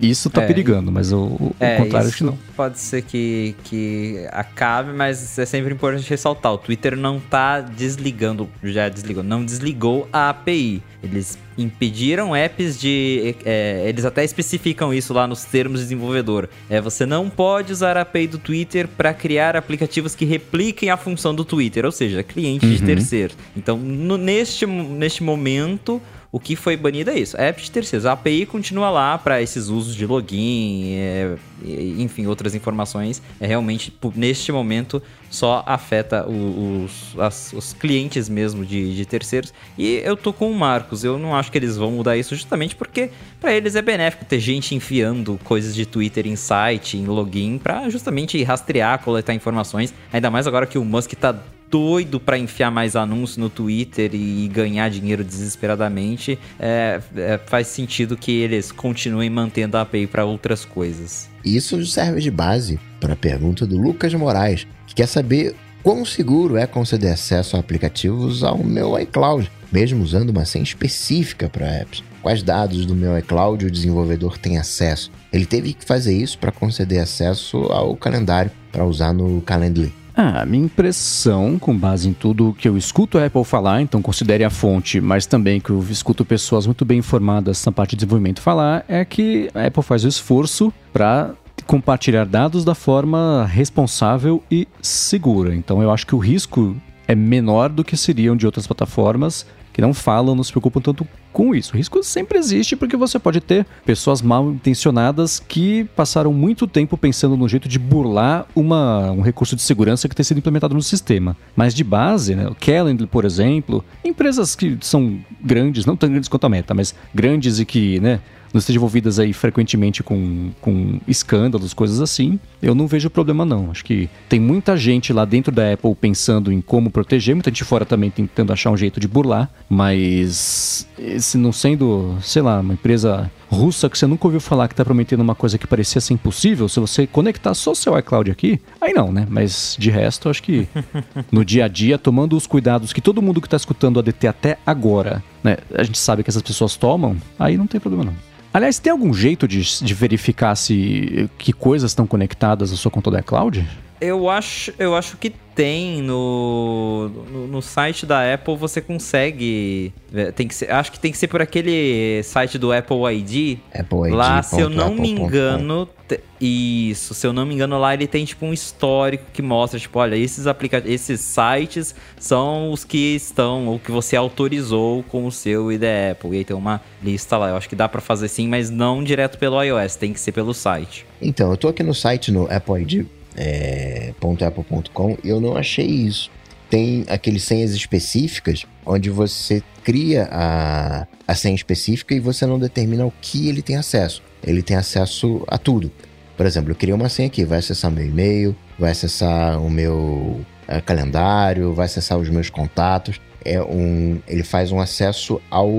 Isso tá é, perigando, mas o, o é, contrário acho que não. Pode ser que, que acabe, mas é sempre importante ressaltar: o Twitter não tá desligando, já desligou, não desligou a API. Eles impediram apps de. É, eles até especificam isso lá nos termos de desenvolvedor. É, você não pode usar a API do Twitter para criar aplicativos que repliquem a função do Twitter, ou seja, clientes uhum. de terceiros. Então, no, neste, neste momento, o que foi banido é isso. Apps de terceiros. A API continua lá para esses usos de login, é, enfim, outras informações. É realmente, neste momento, só afeta os, as, os clientes mesmo de, de, terceiros. E eu tô com o Marcos. Eu não acho que eles vão mudar isso justamente porque para eles é benéfico ter gente enfiando coisas de Twitter em site, em login, para justamente rastrear, coletar informações. Ainda mais agora que o Musk tá doido para enfiar mais anúncios no Twitter e ganhar dinheiro desesperadamente, é, é, faz sentido que eles continuem mantendo a API para outras coisas. Isso serve de base para a pergunta do Lucas Moraes, que quer saber quão seguro é conceder acesso a aplicativos ao meu iCloud, mesmo usando uma senha específica para apps. quais dados do meu iCloud o desenvolvedor tem acesso. Ele teve que fazer isso para conceder acesso ao calendário para usar no Calendly. Ah, minha impressão, com base em tudo que eu escuto a Apple falar, então considere a fonte, mas também que eu escuto pessoas muito bem informadas na parte de desenvolvimento falar, é que a Apple faz o esforço para compartilhar dados da forma responsável e segura. Então eu acho que o risco é menor do que seriam de outras plataformas que não falam, não se preocupam tanto com isso. O risco sempre existe porque você pode ter pessoas mal intencionadas que passaram muito tempo pensando no jeito de burlar uma, um recurso de segurança que tem sido implementado no sistema. Mas de base, né, o Calendly, por exemplo, empresas que são grandes, não tão grandes quanto a Meta, mas grandes e que, né, não estejam envolvidas aí frequentemente com, com escândalos, coisas assim, eu não vejo problema não. Acho que tem muita gente lá dentro da Apple pensando em como proteger, muita gente fora também tentando achar um jeito de burlar, mas esse não sendo, sei lá, uma empresa russa que você nunca ouviu falar que está prometendo uma coisa que parecia ser impossível, se você conectar só seu iCloud aqui, aí não, né? Mas de resto, acho que no dia a dia, tomando os cuidados que todo mundo que está escutando o ADT até agora, né? A gente sabe que essas pessoas tomam, aí não tem problema não. Aliás, tem algum jeito de, de verificar se que coisas estão conectadas à sua conta da iCloud? Eu acho, eu acho que tem no, no, no, site da Apple você consegue tem que ser, acho que tem que ser por aquele site do Apple ID Apple ID lá se eu não me engano te, isso se eu não me engano lá ele tem tipo um histórico que mostra tipo olha esses aplicativos esses sites são os que estão ou que você autorizou com o seu ID Apple. E aí tem uma lista lá eu acho que dá para fazer sim mas não direto pelo iOS tem que ser pelo site. Então eu tô aqui no site no Apple ID é, .apple.com, eu não achei isso. Tem aqueles senhas específicas, onde você cria a, a senha específica e você não determina o que ele tem acesso. Ele tem acesso a tudo. Por exemplo, eu criei uma senha aqui, vai acessar meu e-mail, vai acessar o meu é, calendário, vai acessar os meus contatos. É um, ele faz um acesso ao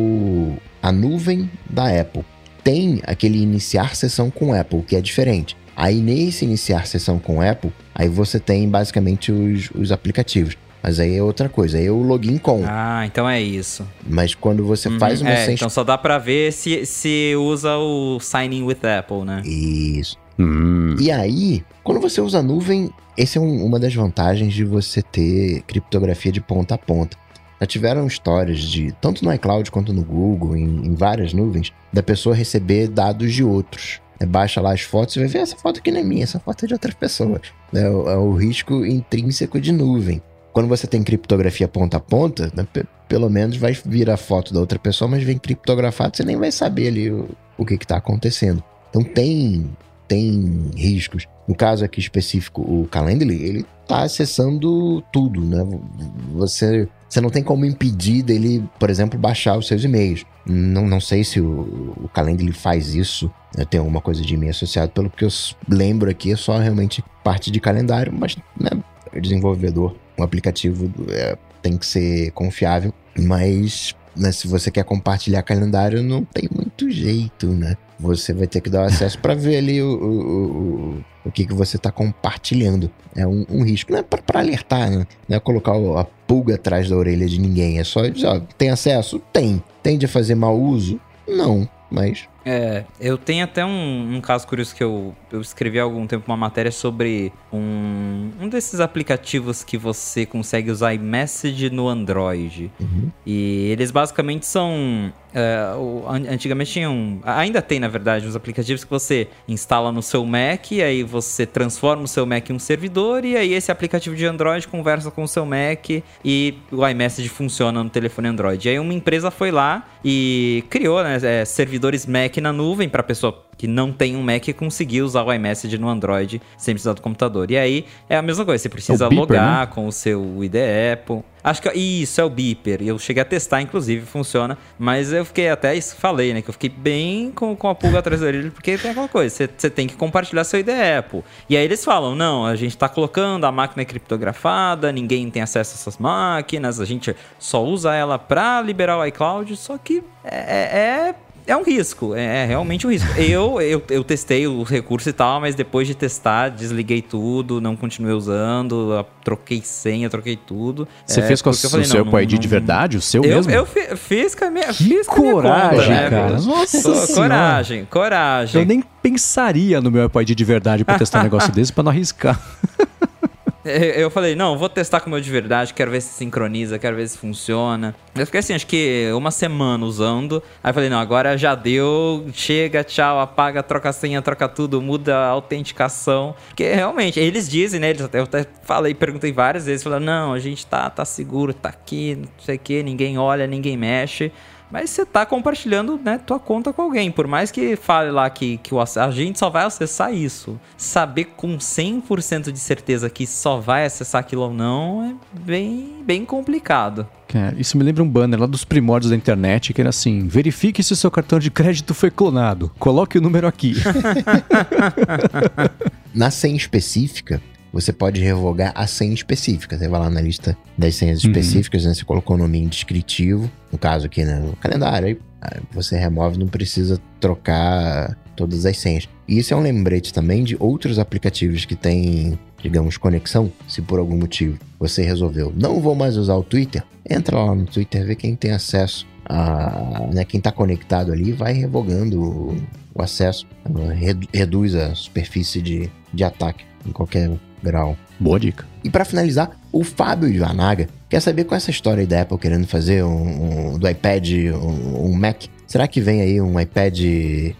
a nuvem da Apple. Tem aquele iniciar sessão com Apple, que é diferente. Aí nesse iniciar sessão com Apple, aí você tem basicamente os, os aplicativos. Mas aí é outra coisa, aí é o login com. Ah, então é isso. Mas quando você uhum, faz uma é, Então só dá pra ver se, se usa o Signing with Apple, né? Isso. Hum. E aí, quando você usa a nuvem, essa é um, uma das vantagens de você ter criptografia de ponta a ponta. Já tiveram histórias de, tanto no iCloud quanto no Google, em, em várias nuvens, da pessoa receber dados de outros. É, baixa lá as fotos e vai ver essa foto aqui não é minha, essa foto é de outras pessoas. É, é o risco intrínseco de nuvem. Quando você tem criptografia ponta a ponta, né, pelo menos vai vir a foto da outra pessoa, mas vem criptografado, você nem vai saber ali o, o que está acontecendo. Então tem, tem riscos. No caso aqui específico, o Calendly, ele está acessando tudo, né? Você, você não tem como impedir dele, por exemplo, baixar os seus e-mails. Não, não sei se o, o Calendly faz isso eu tenho alguma coisa de e-mail associado, pelo que eu lembro aqui, é só realmente parte de calendário, mas né, desenvolvedor, o aplicativo é, tem que ser confiável, mas né, se você quer compartilhar calendário, não tem muito jeito, né? Você vai ter que dar acesso para ver ali o, o, o, o, que, que você está compartilhando. É um, um risco, não é para alertar, né? Não é colocar a pulga atrás da orelha de ninguém, é só dizer, ó, tem acesso? Tem. Tende a fazer mau uso? Não, mas é, eu tenho até um, um, caso curioso que eu, eu escrevi há algum tempo uma matéria sobre um, um desses aplicativos que você consegue usar iMessage no Android. Uhum. E eles basicamente são. É, antigamente tinham. Ainda tem, na verdade, uns aplicativos que você instala no seu Mac, e aí você transforma o seu Mac em um servidor, e aí esse aplicativo de Android conversa com o seu Mac e o iMessage funciona no telefone Android. E aí uma empresa foi lá e criou né, é, servidores Mac na nuvem para pessoa que não tem um Mac conseguir usar o iMessage no Android sem precisar do computador. E aí é a mesma coisa, você precisa é beeper, logar né? com o seu ID Apple. Acho que isso é o Beeper. Eu cheguei a testar, inclusive, funciona. Mas eu fiquei até falei, né? Que eu fiquei bem com, com a pulga atrás da orelha, porque tem aquela coisa, você, você tem que compartilhar seu ID Apple. E aí eles falam: não, a gente tá colocando a máquina criptografada, ninguém tem acesso a essas máquinas, a gente só usa ela para liberar o iCloud, só que é, é, é um risco, é, é realmente um risco. eu, eu, eu testei o recurso e tal, mas depois de testar, desliguei tudo, não continuei usando, troquei senha, troquei tudo. Você é, fez com o porque eu seu não, ID não- de verdade, o seu eu, mesmo? eu fi- fiz com a minha, Que fiz a coragem, conta, né? cara. Nossa Senhora. coragem, coragem. Eu nem pensaria no meu Apple ID de verdade pra testar um negócio desse pra não arriscar. Eu eu falei, não, vou testar com o meu de verdade, quero ver se sincroniza, quero ver se funciona. Eu fiquei assim, acho que uma semana usando. Aí falei, não, agora já deu, chega, tchau, apaga, troca a senha, troca tudo, muda a autenticação. Porque realmente, eles dizem, né? Eles eu até falei, perguntei várias vezes, falaram, não, a gente tá, tá seguro, tá aqui, não sei o que, ninguém olha, ninguém mexe. Mas você tá compartilhando, né, tua conta com alguém. Por mais que fale lá que, que o, a gente só vai acessar isso. Saber com 100% de certeza que só vai acessar aquilo ou não é bem, bem complicado. Cara, isso me lembra um banner lá dos primórdios da internet que era assim: verifique se o seu cartão de crédito foi clonado. Coloque o número aqui. Na senha específica, você pode revogar a senha específica. Você vai lá na lista das senhas Uhum. específicas, né? Você colocou o nome descritivo, no caso aqui né, no calendário, aí você remove, não precisa trocar todas as senhas. E isso é um lembrete também de outros aplicativos que têm, digamos, conexão. Se por algum motivo você resolveu, não vou mais usar o Twitter, entra lá no Twitter, vê quem tem acesso a, né, quem está conectado ali, vai revogando o, o acesso, redu- reduz a superfície de, de ataque em qualquer grau. Boa dica. E para finalizar, o Fábio Ivanaga quer saber com essa história aí da Apple querendo fazer um, um- do iPad um, um Mac. Será que vem aí um iPad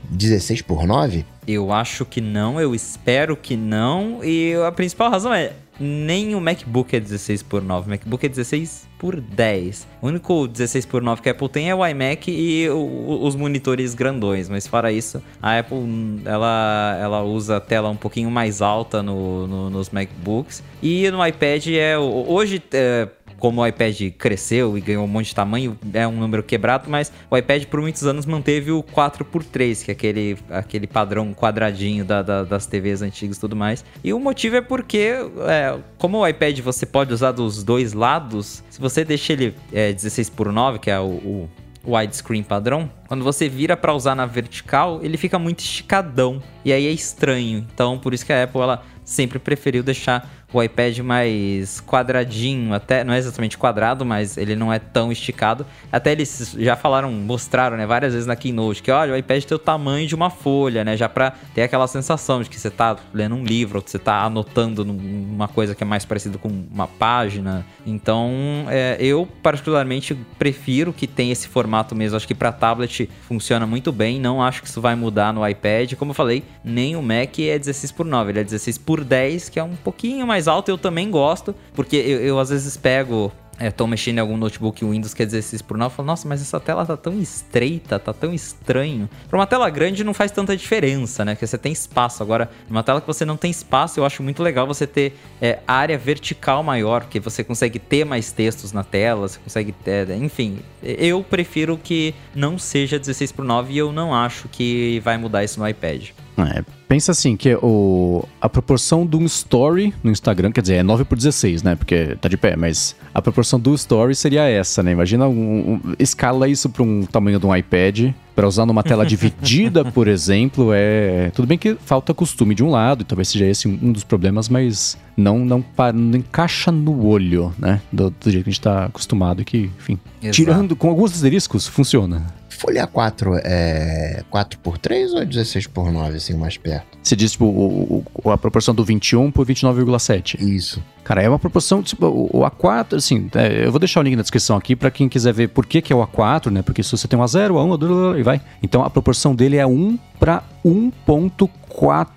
16 por 9? Eu acho que não, eu espero que não. E a principal razão é. Nem o MacBook é 16 por 9, o MacBook é 16 por 10. O único 16 por 9 que a Apple tem é o iMac e o- os monitores grandões, mas fora isso, a Apple ela, ela usa a tela um pouquinho mais alta no, no- nos MacBooks e no iPad é hoje é, como o iPad cresceu e ganhou um monte de tamanho, é um número quebrado, mas o iPad por muitos anos manteve o 4x3, que é aquele, aquele padrão quadradinho da- da- das TVs antigas e tudo mais. E o motivo é porque, é, como o iPad você pode usar dos dois lados, se você deixa ele é, 16 por 9, que é o- o widescreen padrão, quando você vira pra usar na vertical, ele fica muito esticadão e aí é estranho. Então, por isso que a Apple ela sempre preferiu deixar o iPad mais quadradinho, até não é exatamente quadrado, mas ele não é tão esticado. Até eles já falaram, mostraram, né, várias vezes na keynote que olha, o iPad tem o tamanho de uma folha, né, já pra ter aquela sensação de que você tá lendo um livro, ou que você tá anotando uma coisa que é mais parecida com uma página. Então, é, eu particularmente prefiro que tenha esse formato mesmo. Acho que pra tablet funciona muito bem. Não acho que isso vai mudar no iPad. Como eu falei, nem o Mac é 16 por 9, ele é 16 por 10, que é um pouquinho mais alto. Eu também gosto, porque eu, eu às vezes pego. É, tô mexendo em algum notebook Windows que é 16 por 9 e falo, nossa, mas essa tela tá tão estreita, tá tão estranho. Pra uma tela grande não faz tanta diferença, né? Porque você tem espaço. Agora, numa tela que você não tem espaço, eu acho muito legal você ter é, área vertical maior, porque você consegue ter mais textos na tela, você consegue ter. Enfim, eu prefiro que não seja 16 por 9 e eu não acho que vai mudar isso no iPad. É, pensa assim, que o, a proporção de um story no Instagram, quer dizer, é 9 por 16, né? Porque tá de pé, mas a proporção do story seria essa, né? Imagina, um, um- escala isso para um tamanho de um iPad, para usar numa tela dividida, por exemplo, é... Tudo bem que falta costume de um lado, e talvez seja esse um, dos problemas, mas não, não, pa- não encaixa no olho, né? Do, do jeito que a gente tá acostumado que, enfim... Exato. Tirando, com alguns asteriscos, funciona. Folha 4 é 4 por 3 ou é 16 por 9, assim, mais perto? Você diz, tipo, o, o- a proporção do 21 por 29,7. Isso. Cara, é uma proporção, tipo, o, o A4, assim, é, eu vou deixar o link na descrição aqui pra quem quiser ver por que, que é o A4, né? Porque se você tem um A0, A1, A2, e vai. Então a proporção dele é 1 pra 1.4,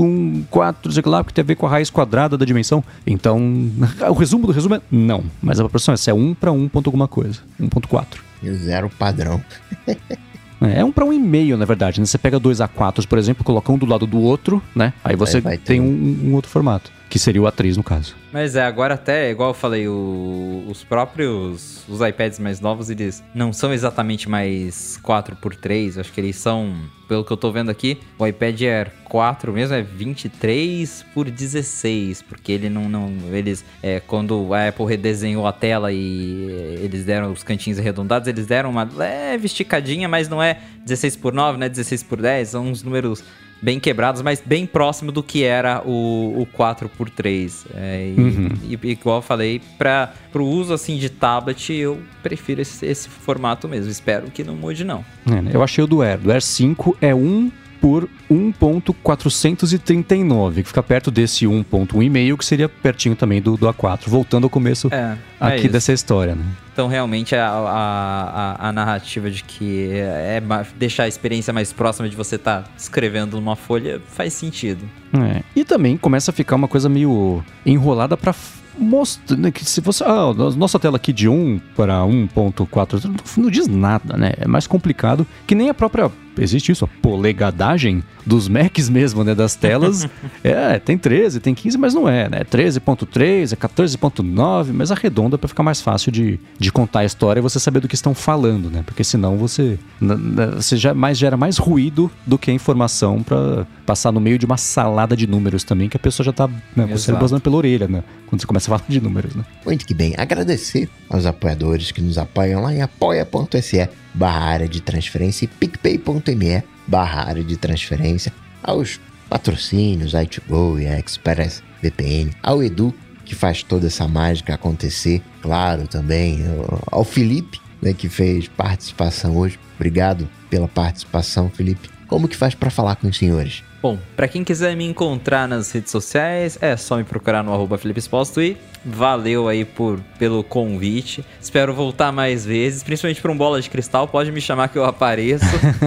um, 4, sei lá, porque tem a ver com a raiz quadrada da dimensão. Então, o resumo do resumo é não, mas a proporção é é 1 pra 1 ponto alguma coisa, 1.4. Zero padrão. É, um para um e meio, na verdade. Né? Você pega dois A4s, por exemplo, coloca um do lado do outro, né? Aí você tem um, um outro formato, que seria o A3 no caso. Mas é, agora até, igual eu falei, o, os próprios os iPads mais novos, eles não são exatamente mais 4x3, acho que eles são, pelo que eu tô vendo aqui, o iPad Air 4 mesmo é 23 por 16, porque ele não, não eles, é, quando a Apple redesenhou a tela e eles deram os cantinhos arredondados, eles deram uma leve esticadinha, mas não é 16 por 9, né, 16 por 10, são uns números bem quebrados, mas bem próximo do que era o, o 4x3. É, e, uhum. e, igual eu falei, para o uso assim de tablet, eu prefiro esse, esse, formato mesmo. Espero que não mude, não. É, eu achei o do Air. Do Air 5 é 1 por 1.439, que fica perto desse 1.1,5, que seria pertinho também do, do A4. Voltando ao começo é, aqui é dessa história, né? Então, realmente, a, a, a, narrativa de que é, é, deixar a experiência mais próxima de você estar tá escrevendo numa folha faz sentido. É. E também começa a ficar uma coisa meio enrolada para mostra né, que se você ah, nossa tela aqui de 1 para 1.4 não, não diz nada, né? É mais complicado que nem a própria existe isso, a polegadagem dos Macs mesmo, né? Das telas. é, tem 13, tem 15, mas não é, né? 13.3, é 14.9, mas arredonda para ficar mais fácil de, de contar a história e você saber do que estão falando, né? Porque senão você, você já mais gera mais ruído do que informação para passar no meio de uma salada de números também, que a pessoa já tá né, você basando pela orelha, né? Quando você começa a falar de números, né? Muito que bem. Agradecer aos apoiadores que nos apoiam lá em apoia.se barra área de transferência e picpay.me barra área de transferência, aos patrocínios, a Go e a Express VPN, ao Edu, que faz toda essa mágica acontecer, claro, também ao Felipe, né, que fez participação hoje. Obrigado pela participação, Felipe. Como que faz para falar com os senhores? Bom, para quem quiser me encontrar nas redes sociais, é só me procurar no arroba Felipe Exposto e valeu aí por, pelo convite. Espero voltar mais vezes, principalmente para um bola de cristal, pode me chamar que eu apareço.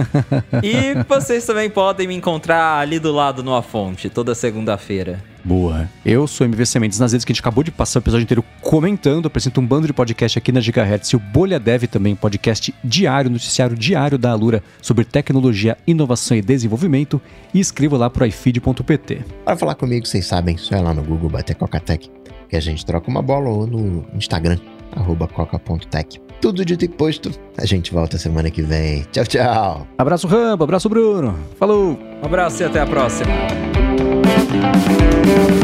e vocês também podem me encontrar ali do lado no A Fonte, toda segunda-feira. Boa. Eu sou MVC Mendes nas redes que a gente acabou de passar o episódio inteiro comentando. Apresento um bando de podcast aqui na Gigahertz e o Bolha Dev também, podcast diário, noticiário diário da Alura sobre tecnologia, inovação e desenvolvimento. E escreva lá pro ifeed.pt. Para falar comigo, vocês sabem, só é lá no Google bater Cocatec, que a gente troca uma bola ou no Instagram, arroba coca.tech. Tudo dito e posto. A gente volta semana que vem. Tchau, tchau. Abraço, Rambo. Abraço, Bruno. Falou. Um abraço e até a próxima. Thank you.